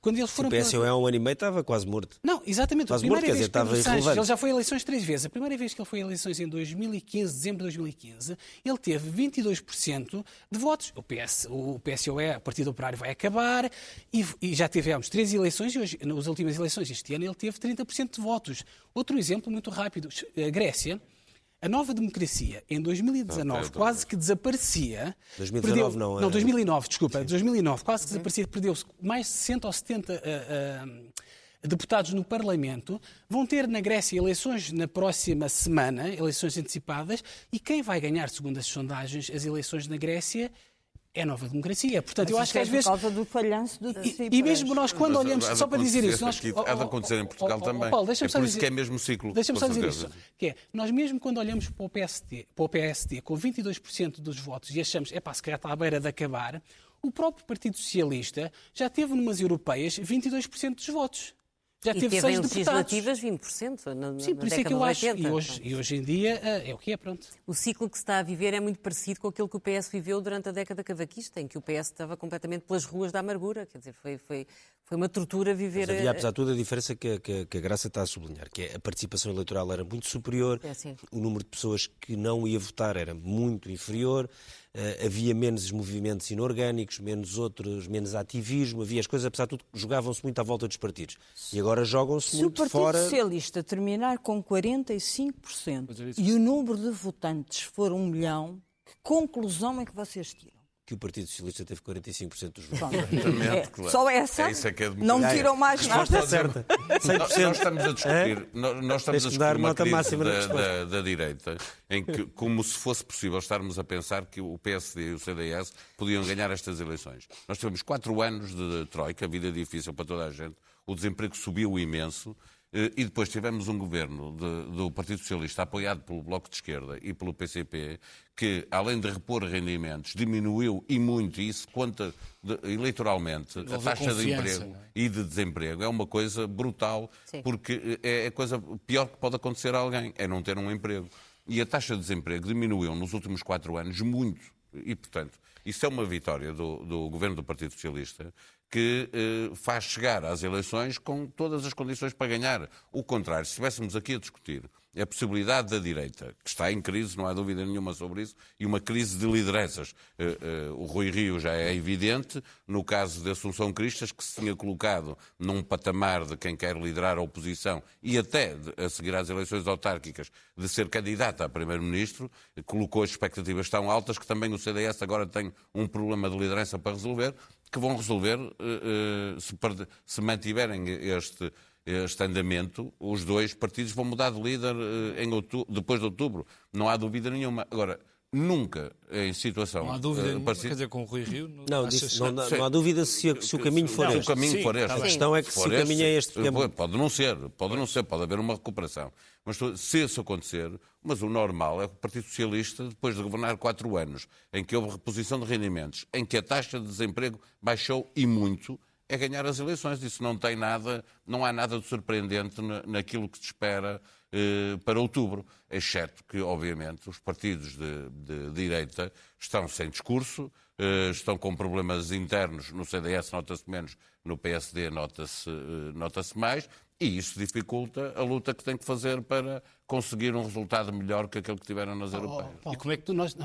Quando eles
O
foram pela-
PSOE há um ano e meio estava quase morto.
Não, exatamente.
Quase
a primeira
morto, quer
vez
dizer,
que Pedro
estava
Sanches, ele já foi a eleições três vezes. A primeira vez que ele foi a eleições em 2015, dezembro de 2015, ele teve 22% de votos. O, PS, o PSOE, o Partido Operário, vai acabar e, e já tivemos três eleições e hoje, nas últimas eleições este ano, ele teve 30% de votos. Outro exemplo muito rápido. A Grécia. A nova democracia, em 2019,
Ok,
quase que desaparecia.
2019
perdeu,
não, é-
Não, 2009, desculpa. 2009, quase que desaparecia, perdeu-se mais de 60 ou 70 ah, ah, deputados no Parlamento. Vão ter na Grécia eleições na próxima semana, eleições antecipadas, e quem vai ganhar, segundo as sondagens, as eleições na Grécia é a nova democracia. Portanto, eu
Mas
acho que
isto é
às
por
vezes.
causa do falhanço do
E, e mesmo nós, quando
Mas
olhamos, só para dizer isso, nós,
aqui-
oh,
há de
oh,
acontecer em
oh,
Portugal
oh,
também.
Paulo,
É
só
por isso
dizer-
que é mesmo ciclo,
Deixa-me só dizer isso. Que é, nós mesmo quando olhamos para o PSD, para o PSD com 22% dos votos e achamos, é pá, se calhar está à beira de acabar, o próprio Partido Socialista já teve numas europeias 22% dos votos. Já
E
teve
teve
seis
em
deputados.
legislativas 20%. Na,
Sim, por isso é
década
que eu
de
acho.
80.
E hoje, e hoje em dia eh, é o que é, pronto.
O ciclo que se está a viver é muito parecido com aquilo que o PS viveu durante a década cavaquista, em que o PS estava completamente pelas ruas da amargura. Quer dizer, foi, foi, foi uma tortura viver.
Mas havia, apesar de tudo, a diferença que, a- que que a Graça está a sublinhar, que é a participação eleitoral era muito superior,
É, sim.
o número de pessoas que não ia votar era muito inferior, havia menos movimentos inorgânicos, menos outros, menos ativismo, havia as coisas, apesar de tudo, jogavam-se muito à volta dos partidos. E agora jogam-se
Se o
muito
Partido
fora.
Socialista terminar com 45% e o número de votantes for um milhão, que conclusão é que vocês tiram?
Que o Partido Socialista teve 45% dos votos.
É,
claro.
Só essa?
É isso é que é
não tiram mais
Resposta
nada.
certa.
Nós,
100%.
nós estamos a discutir, nós, nós estamos a discutir
dar
uma crise
máxima
da, da- da direita, em que, como se fosse possível estarmos a pensar que o PSD e o CDS podiam ganhar estas eleições. Nós tivemos quatro anos de troika, vida difícil para toda a gente, o desemprego subiu imenso, e depois tivemos um governo de, do Partido Socialista apoiado pelo Bloco de Esquerda e pelo PCP, que, além de repor rendimentos, diminuiu e muito isso, conta de, eleitoralmente a taxa de emprego é? e de desemprego. É uma coisa brutal, Sim. porque é a coisa pior que pode acontecer a alguém, é não ter um emprego. E a taxa de desemprego diminuiu nos últimos quatro anos muito. E, portanto, isso é uma vitória do, do governo do Partido Socialista que eh, faz chegar às eleições com todas as condições para ganhar. O contrário, se estivéssemos aqui a discutir a possibilidade da direita, que está em crise, não há dúvida nenhuma sobre isso, e uma crise de lideranças. Eh, eh, o Rui Rio já é evidente, no caso de Assunção Cristas, que se tinha colocado num patamar de quem quer liderar a oposição e até a seguir às eleições autárquicas de ser candidata a primeiro-ministro, colocou as expectativas tão altas que também o CDS agora tem um problema de liderança para resolver, que vão resolver eh, eh, se mantiverem este, este andamento. Os dois partidos vão mudar de líder eh, em outubro, depois de outubro. Não há dúvida nenhuma. Agora, nunca em situação.
Não há dúvida, uh, quer dizer, com o Rui Rio.
Não, não, disse, não, não, não, há dúvida se, se o caminho for
não,
este.
O caminho for este.
A questão é que se, se o caminho é este.
Pode não ser, pode não ser, pode haver uma recuperação. Mas se isso acontecer, mas o normal é que o Partido Socialista, depois de governar quatro anos, em que houve reposição de rendimentos, em que a taxa de desemprego baixou e muito, é ganhar as eleições. Isso não tem nada, não há nada de surpreendente naquilo que se espera eh, para outubro, exceto que, obviamente, os partidos de, de direita estão sem discurso, eh, estão com problemas internos, no CDS nota-se menos, no PSD nota-se eh, nota mais, e isso dificulta a luta que tem que fazer para conseguir um resultado melhor que aquele que tiveram nas oh, europeias.
Oh, e como é que tu, nós,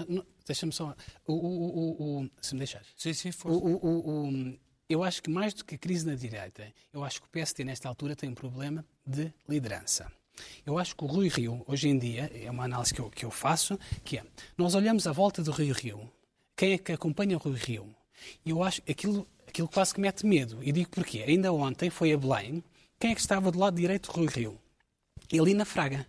deixa-me só, o, o, o, se me deixares.
Sim, sim,
força. O, eu acho que mais do que a crise na direita, eu acho que o PSD nesta altura tem um problema de liderança. Eu acho que o Rui Rio, hoje em dia, é uma análise que eu, que eu faço, que é, nós olhamos à volta do Rui Rio, quem é que acompanha o Rui Rio? E eu acho aquilo, aquilo quase que mete medo. E digo porquê. Ainda ontem foi a Belém, quem é que estava do lado direito do Rui Rio? Elina Fraga.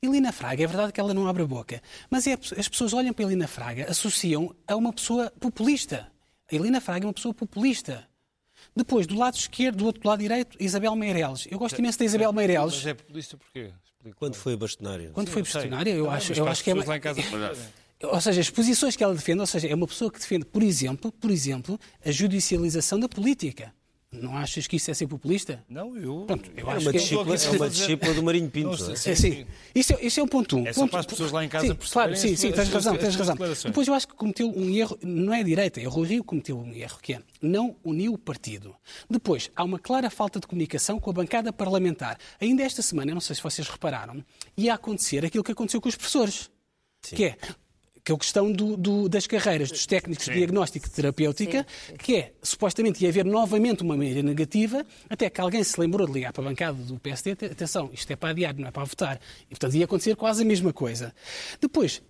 Elina Fraga, é verdade que ela não abre a boca, mas é, as pessoas olham para Elina Fraga, associam a uma pessoa populista. Elina Fraga é uma pessoa populista. Depois, do lado esquerdo, do outro lado direito, Isabel Meireles. Eu gosto imenso da Isabel Meireles.
Mas é populista porquê?
Quando foi bastonária?
Quando Sim, foi bastonária, eu, acho, eu acho que é... Ou seja, as posições que ela defende, ou seja, é uma pessoa que defende, por exemplo, por exemplo, a judicialização da política. Não achas que isso é ser populista?
Não, eu.
Pronto,
eu é, acho uma que discípula, é uma discípula do Marinho Pinto. Não,
é? sim, sim. Isso, é, isso é um ponto um.
É
só
para as pessoas lá em casa
sim, Claro, sim, sim, tens razão, tens razão. Depois eu acho que cometeu um erro, não é a direita, é o Rui Rio que cometeu um erro, que é não uniu o partido. Depois, há uma clara falta de comunicação com a bancada parlamentar. Ainda esta semana, não sei se vocês repararam, ia acontecer aquilo que aconteceu com os professores. Sim. Que é, que é a questão do, do, das carreiras dos técnicos sim. de diagnóstico e terapêutica, sim, sim. que é, supostamente, ia haver novamente uma maioria negativa, até que alguém se lembrou de ligar para a bancada do PSD, atenção, isto é para adiar, não é para votar. E, portanto, ia acontecer quase a mesma coisa. Depois,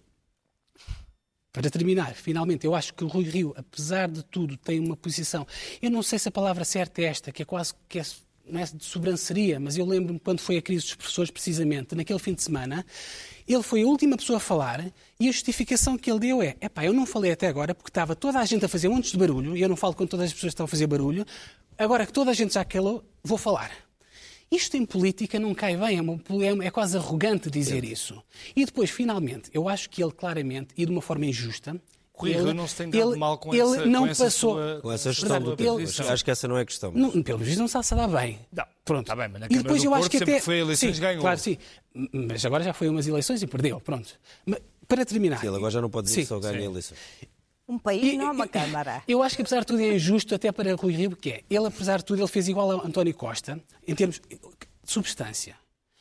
para terminar, finalmente, eu acho que o Rui Rio, apesar de tudo, tem uma posição. Eu não sei se a palavra certa é esta, que é quase que é, não é de sobranceria, mas eu lembro-me quando foi a crise dos professores, precisamente, naquele fim de semana, ele foi a última pessoa a falar e a justificação que ele deu é: epá, eu não falei até agora porque estava toda a gente a fazer montes de barulho e eu não falo quando todas as pessoas estão a fazer barulho. Agora que toda a gente já calou, vou falar. Isto em política não cai bem, é, uma, é quase arrogante dizer isso. E depois, finalmente, eu acho que ele claramente, e de uma forma injusta,
Rui ele, não se tem dado
ele,
mal com
ele
essa,
não
com essa
passou,
sua,
com essa gestão do Pedro. Acho que essa não é a questão.
Não, pelo menos não se dá bem.
Não, Pronto. Está bem, mas na
e depois eu
Porto,
acho que até
foi eleições
sim,
ganhou.
Claro, sim. Mas agora já foi umas eleições e perdeu. Pronto. Mas, para terminar.
Sim, ele agora já não pode dizer sim, que só ganha eleições.
Um país e, não é uma Câmara.
Eu acho que, apesar de tudo, é injusto até para Rui Rio, que é. Ele, apesar de tudo, ele fez igual a António Costa, em termos de substância.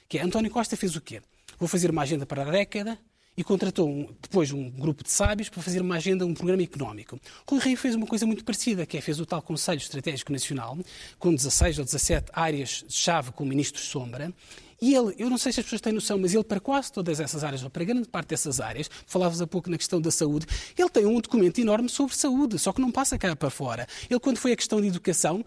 Que é, António Costa fez o quê? Vou fazer uma agenda para a década, e contratou um, depois um grupo de sábios para fazer uma agenda, um programa económico. Rui Rio fez uma coisa muito parecida, que é fez o tal Conselho Estratégico Nacional, com 16 ou 17 áreas-chave com ministros sombra, E ele, eu não sei se as pessoas têm noção, mas ele para quase todas essas áreas, ou para grande parte dessas áreas, falavas há pouco na questão da saúde, ele tem um documento enorme sobre saúde, só que não passa cá para fora. Ele, quando foi a questão de educação,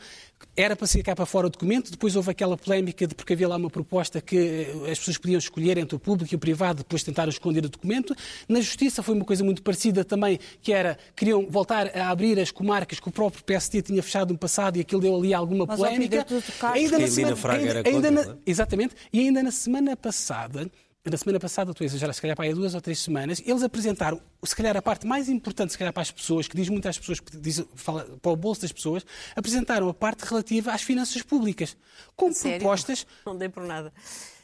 era para ser cá para fora o documento, depois houve aquela polémica de porque havia lá uma proposta que eh, as pessoas podiam escolher entre o público e o privado, depois tentaram esconder o documento. Na Justiça foi uma coisa muito parecida também, que era, queriam voltar a abrir as comarcas que o próprio PSD tinha fechado no passado e aquilo deu ali alguma
Mas,
polémica.
Ainda
na semana, ainda,
ainda
na,
exatamente, e ainda na semana passada, na semana passada, estou a exagerar, se calhar para aí duas ou três semanas, eles apresentaram, se calhar a parte mais importante, se calhar para as pessoas, que diz muito às pessoas, que diz, fala para o bolso das pessoas, apresentaram a parte relativa às finanças públicas, com
Sério?
propostas...
Não dei por nada.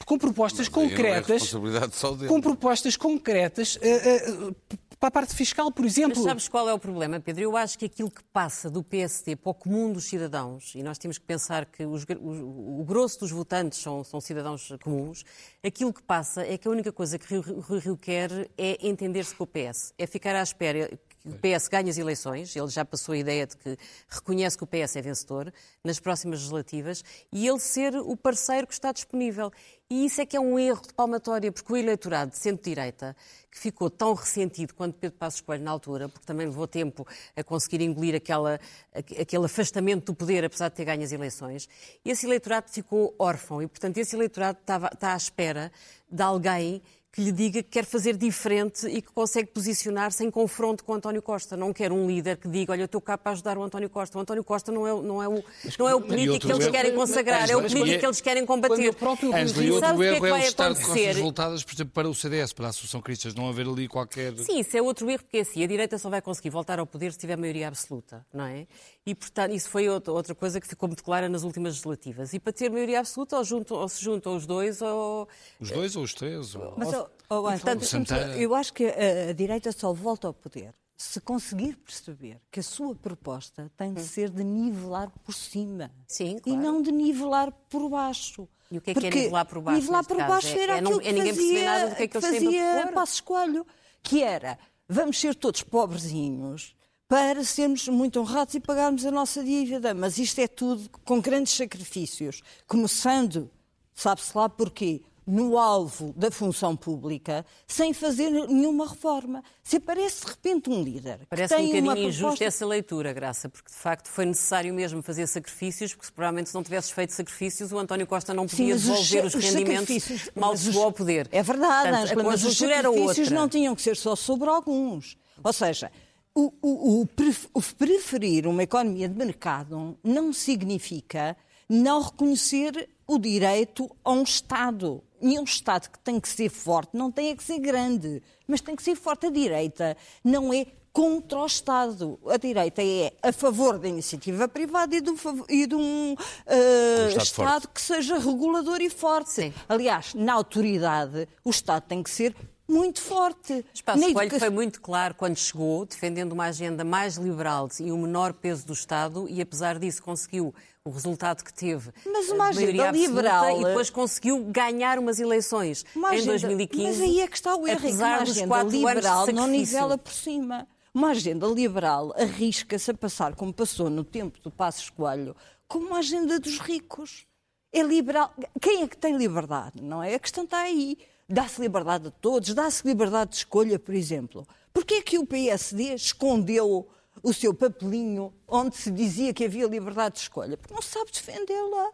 Com propostas
Mas aí não é
concretas,
responsabilidade só dele.
com propostas concretas eh, eh, para a parte fiscal, por exemplo.
Mas sabes qual é o problema, Pedro? Eu acho que aquilo que passa do PSD para o comum dos cidadãos, e nós temos que pensar que os, o, o, grosso dos votantes são, são, cidadãos comuns, aquilo que passa é que a única coisa que o Rui Rio quer é entender-se com o PS, é ficar à espera o PS ganhe as eleições, ele já passou a ideia de que reconhece que o PS é vencedor nas próximas legislativas, e ele ser o parceiro que está disponível. E isso é que é um erro de palmatória, porque o eleitorado de centro-direita, que ficou tão ressentido quanto Pedro Passos Coelho na altura, porque também levou tempo a conseguir engolir aquela, aquele afastamento do poder, apesar de ter ganho as eleições, esse eleitorado ficou órfão e, portanto, esse eleitorado está à espera de alguém que lhe diga que quer fazer diferente e que consegue posicionar-se em confronto com António Costa. Não quer um líder que diga, olha, eu estou cá para ajudar o António Costa. O António Costa não é, não é, o, não é o político que eles querem consagrar, é o político que eles querem combater.
Angela, outro
Sabe o que é
erro
que
é o
vai
estar de
acontecer?
costas voltadas, por exemplo, para o CDS, para a Associação Cristas, não haver ali qualquer...
Sim, isso é outro erro, porque é assim, a direita só vai conseguir voltar ao poder se tiver maioria absoluta, não é? E, portanto, isso foi outra, outra coisa que ficou muito clara nas últimas legislativas. E para ter maioria absoluta, ou, junto, ou se juntam os dois, ou...
Os dois ou os três? Ou...
Mas, Ângela,
portanto,
Santana-
eu acho que a, a direita só volta ao poder se conseguir perceber que a sua proposta tem de ser de nivelar por cima
Sim,
e
claro.
não de nivelar por baixo.
E o que é que é
Porque
nivelar por baixo,
Nivelar por baixo
É-
era
é
aquilo
é
que fazia,
nada do que é que
fazia. Passo Escolho, que era vamos ser todos pobrezinhos para sermos muito honrados e pagarmos a nossa dívida. Mas isto é tudo com grandes sacrifícios, começando, sabe-se lá porquê, no alvo da função pública, sem fazer nenhuma reforma. Se parece de repente um líder
Parece um bocadinho
uma
injusta
proposta...
essa leitura, Graça, porque de facto foi necessário mesmo fazer sacrifícios, porque provavelmente se não tivesses feito sacrifícios, o António Costa não podia
mas
devolver os,
os
rendimentos mal chegou ao poder.
É verdade,
Portanto,
Ângela,
a
mas os sacrifícios não tinham que ser só sobre alguns. Ou seja, o, o- o preferir uma economia de mercado não significa não reconhecer o direito a um Estado. E um Estado que tem que ser forte não tem é que ser grande, mas tem que ser forte. A direita não é contra o Estado. A direita é a favor da iniciativa privada e, do, e de um eh,
Estado
Estado, que seja regulador e forte.
Sim.
Aliás, na autoridade, o Estado tem que ser muito forte.
Espaço Coelho
educa-
foi muito claro quando chegou, defendendo uma agenda mais liberal e o menor peso do Estado, e apesar disso conseguiu o resultado que teve.
Mas uma
eh, maioria
agenda liberal-
E depois conseguiu ganhar umas eleições
Uma
em
agenda-
2015.
Mas aí é que está o erro, é uma agenda liberal não nivela por cima. Uma agenda liberal arrisca-se a passar, como passou no tempo do Passos Coelho, como uma agenda dos ricos. É liberal. Quem é que tem liberdade? Não é? A questão está aí. Dá-se liberdade a todos, dá-se liberdade de escolha, por exemplo. Porquê é que o PSD escondeu o seu papelinho onde se dizia que havia liberdade de escolha? Porque não sabe defendê-la.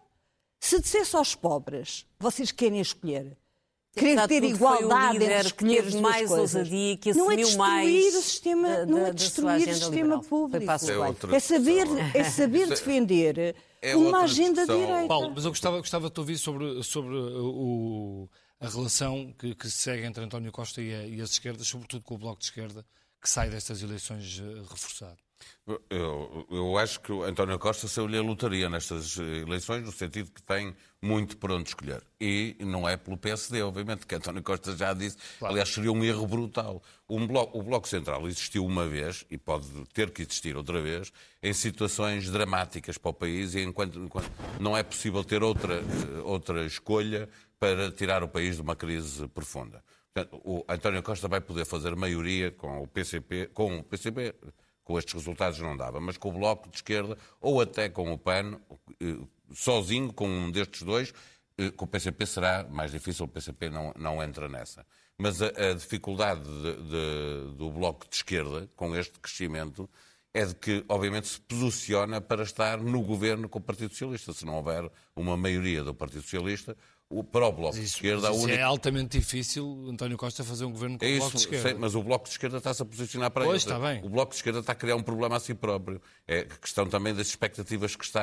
Se dissesse aos pobres, vocês querem escolher, querer
de
ter
foi o
igualdade
líder
entre
que
escolher
teve mais
coisas.
ousadia, que
não é
assumiu
destruir
mais
o sistema,
da-
não é destruir o sistema
liberal. Foi
público.
É outra
É saber, é saber defender
É
uma agenda
discussão.
direita.
Paulo, mas eu gostava, gostava de te ouvir sobre, sobre o, a relação que, que se segue entre António Costa e, a- e as esquerdas, sobretudo com o Bloco de Esquerda, que sai destas eleições eh, reforçado.
Eu, eu acho que o António Costa saiu-lhe a lotaria nestas eleições, no sentido que tem muito por onde escolher. E não é pelo PSD, obviamente, que António Costa já disse. Aliás, seria um erro brutal. Um bloco, o Bloco Central existiu uma vez, e pode ter que existir outra vez, em situações dramáticas para o país, e enquanto, enquanto não é possível ter outra, eh, outra escolha para tirar o país de uma crise profunda. Portanto, o António Costa vai poder fazer maioria com o PCP, com o PCP, com estes resultados não dava, mas com o Bloco de Esquerda ou até com o PAN, eh, sozinho, com um destes dois, Eh, Com o PCP será mais difícil, o PCP não, não entra nessa. Mas a, a dificuldade de, de, do Bloco de Esquerda, com este crescimento, é de que, obviamente, se posiciona para estar no governo com o Partido Socialista. Se não houver uma maioria do Partido Socialista, o, para o Bloco de
Isso,
Esquerda, a
mas isso
única...
é altamente difícil António Costa fazer um governo com
É
o
isso,
Bloco de Esquerda.
sei, mas o Bloco de Esquerda está-se a posicionar para
Pois,
isso.
está bem.
O Bloco de Esquerda está a criar um problema a si próprio. É a questão também das expectativas que está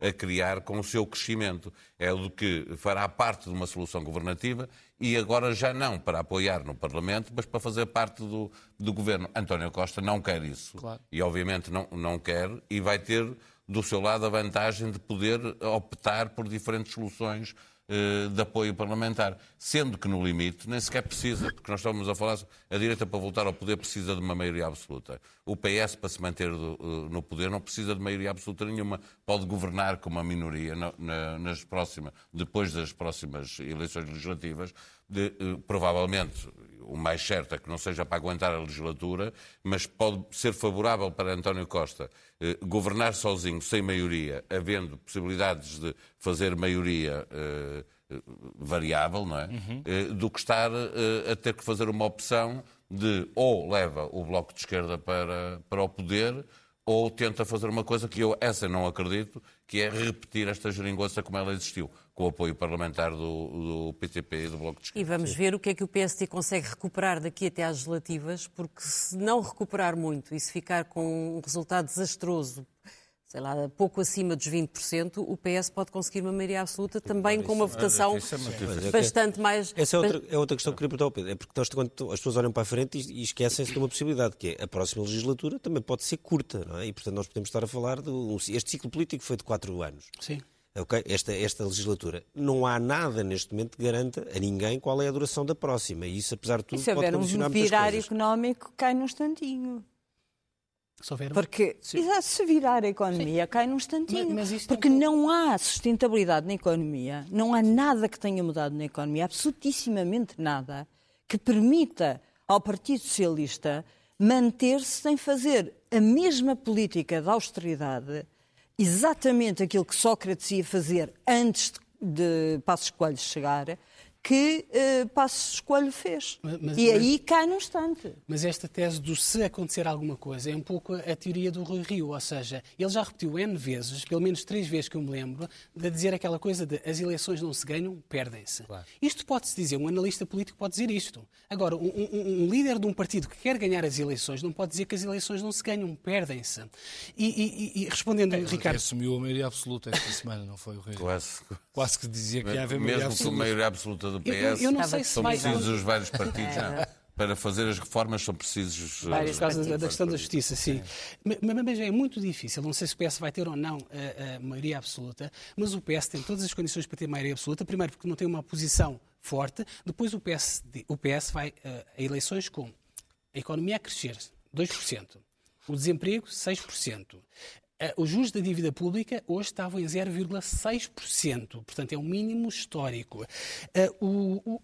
a, a criar com o seu crescimento. É o de que fará parte de uma solução governativa e agora já não para apoiar no Parlamento, mas para fazer parte do, do governo. António Costa não quer isso.
Claro.
E obviamente não, não quer e vai ter do seu lado a vantagem de poder optar por diferentes soluções eh, de apoio parlamentar, sendo que no limite nem sequer precisa, porque nós estamos a falar, a direita para voltar ao poder precisa de uma maioria absoluta. O PS, para se manter eh, no poder, não precisa de maioria absoluta nenhuma, pode governar com uma minoria na- na- nas próximas, depois das próximas eleições legislativas, de, eh, provavelmente, o mais certo é que não seja para aguentar a legislatura, mas pode ser favorável para António Costa eh, governar sozinho, sem maioria, havendo possibilidades de fazer maioria eh, variável, não é? Eh, do que estar eh, a ter que fazer uma opção de ou leva o Bloco de Esquerda para, para o poder ou tenta fazer uma coisa que eu, essa não acredito, que é repetir esta geringonça como ela existiu, com o apoio parlamentar do, do PTP e do Bloco de Esquerda.
E vamos ver o que é que o PSD consegue recuperar daqui até às legislativas, porque se não recuperar muito e se ficar com um resultado desastroso, sei lá, pouco acima dos 20%, o PS pode conseguir uma maioria absoluta também com uma votação
é.
Mas é que-
bastante mais...
Essa é outra, é outra questão que queria perguntar ao Pedro. É porque nós, quando as pessoas olham para a frente e, e esquecem-se de uma possibilidade, que é a próxima legislatura também pode ser curta, não é? E, portanto, nós podemos estar a falar de um, este ciclo político foi de quatro anos.
Sim.
Ok? Esta, esta legislatura. Não há nada neste momento que garanta a ninguém qual é a duração da próxima. E isso, apesar de tudo,
E se
pode
houver
condicionar
um
muitas
virar
coisas.
económico, cai num instantinho.
Se houver
Porque exato, se virar a economia, cai num instantinho.
Mas- mas
porque
um
não há sustentabilidade na economia, não há nada que tenha mudado na economia, absolutissimamente nada, que permita ao Partido Socialista manter-se sem fazer a mesma política de austeridade, exatamente aquilo que Sócrates ia fazer antes de, Passos Coelho chegar, que eh, Passos Coelho fez.
Mas- mas-
e
mas-
aí cai num instante.
Mas esta tese do se acontecer alguma coisa é um pouco a teoria do Rui Rio, ou seja, ele já repetiu N vezes, pelo menos três vezes que eu me lembro, de dizer aquela coisa de as eleições não se ganham, perdem-se. Isto pode-se dizer, um analista político pode dizer isto. Agora, um, um- um líder de um partido que quer ganhar as eleições não pode dizer que as eleições não se ganham, perdem-se. E, e- e- respondendo,
Ele
Ricardo,
assumiu a maioria absoluta esta semana, não foi o Rei?
Quase.
Quase que dizia que ia haver maioria
Mesmo com a
absoluta.
Do PS,
Eu- eu- não sei se
são
vai-
precisos os vários partidos. Não. Para fazer as reformas são precisos. eh,
Vários
Por causa da, questão da justiça, sim. Ma- ma- Mas, é muito difícil. Não sei se o PS vai ter ou não a, a maioria absoluta, mas o PS tem todas as condições para ter maioria absoluta. Primeiro, porque não tem uma posição forte. Depois, o PS, o PS vai eh, a eleições com a economia a crescer 2%, o desemprego 6%. Eh, Os juros da dívida pública hoje estavam em 0,6%, portanto é um mínimo histórico. Eh,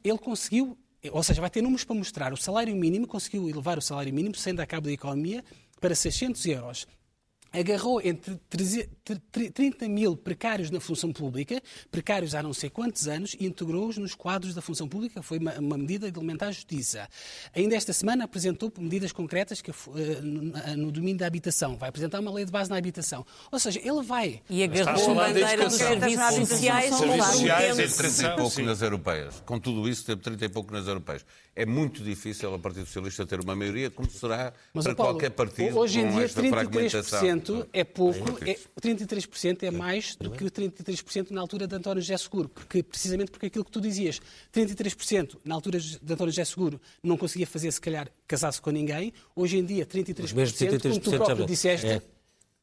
ele conseguiu ou seja, vai ter números para mostrar. O salário mínimo conseguiu elevar o salário mínimo, sendo a cabo da economia, para 600 euros. Agarrou entre 13 tr- 30 mil precários na função pública, precários há não sei quantos anos, e integrou-os nos quadros da função pública. Foi uma, uma medida de elementar justiça. Ainda esta semana apresentou medidas concretas que, eh, no, domínio da habitação. Vai apresentar uma lei de base na habitação. Ou seja, ele vai
E agarrou a bandeira dos serviços sociais
Serviços
sociais, entre-
30 e pouco
Sim.
nas europeias. Com tudo isso, teve 30 e pouco nas europeias. É muito difícil a Partido Socialista ter uma maioria, como será
Mas,
para
Paulo,
qualquer partido.
hoje em
com
dia
esta fragmentação.
33% é pouco, é,
isso.
33% é mais do que o 33% na altura de António José Seguro, porque, precisamente porque aquilo que tu dizias, 33% na altura de António José Seguro não conseguia fazer, se calhar, casar-se com ninguém, hoje em dia 33%,
Os mesmos
como tu
33%
próprio disseste,
é.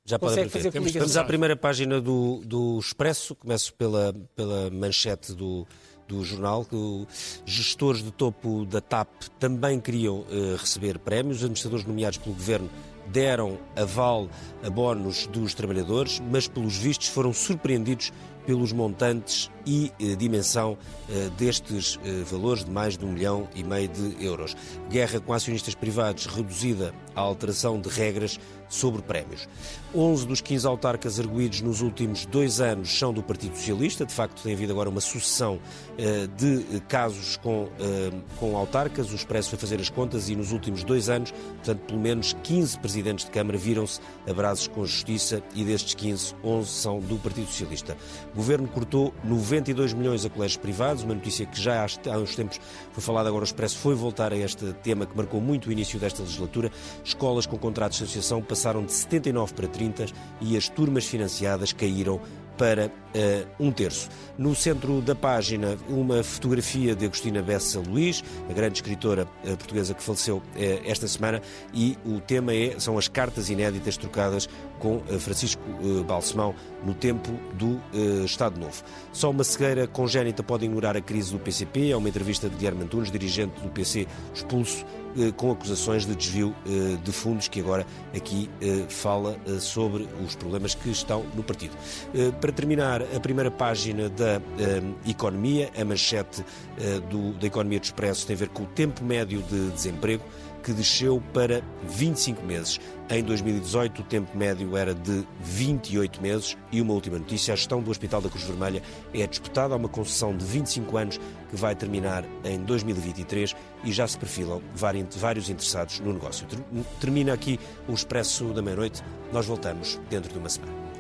Já
consegue fazer coligação.
Vamos à primeira página do, do Expresso. Começo pela, pela manchete do, do jornal. que Gestores de topo da TAP também queriam eh, receber prémios. Os administradores nomeados pelo governo deram aval a bónus dos trabalhadores, mas pelos vistos foram surpreendidos pelos montantes e eh, dimensão eh, destes eh, valores de mais de um milhão e meio de euros. Guerra com acionistas privados reduzida à alteração de regras sobre prémios. 11 dos 15 autarcas arguídos nos últimos dois anos são do Partido Socialista. De facto, tem havido agora uma sucessão eh, de casos com, eh, com autarcas. O Expresso foi fazer as contas e nos últimos dois anos, portanto, pelo menos 15 presidentes de Câmara viram-se abraços com a Justiça e destes 15, 11 são do Partido Socialista. O Governo cortou 92 milhões a colégios privados, uma notícia que já há uns tempos foi falada, agora o Expresso foi voltar a este tema que marcou muito o início desta legislatura. Escolas com contratos de associação passaram de 79 para 30 e as turmas financiadas caíram para uh, um terço. No centro da página, uma fotografia de Agostina Bessa Luís, a grande escritora uh, portuguesa que faleceu uh, esta semana, e o tema é, são as cartas inéditas trocadas com Francisco Balsemão no tempo do Estado Novo. Só uma cegueira congénita pode ignorar a crise do PCP, é uma entrevista de Guilherme Antunes, dirigente do PC, expulso com acusações de desvio de fundos, que agora aqui fala sobre os problemas que estão no partido. Para terminar, a primeira página da Economia, a manchete do, da Economia do Expresso tem a ver com o tempo médio de desemprego que desceu para 25 meses. Em 2018, o tempo médio era de 28 meses. E uma última notícia: a gestão do Hospital da Cruz Vermelha é disputada a uma concessão de 25 anos que vai terminar em 2023 e já se perfilam vários interessados no negócio. Termina aqui o Expresso da Meia-Noite. Nós voltamos dentro de uma semana.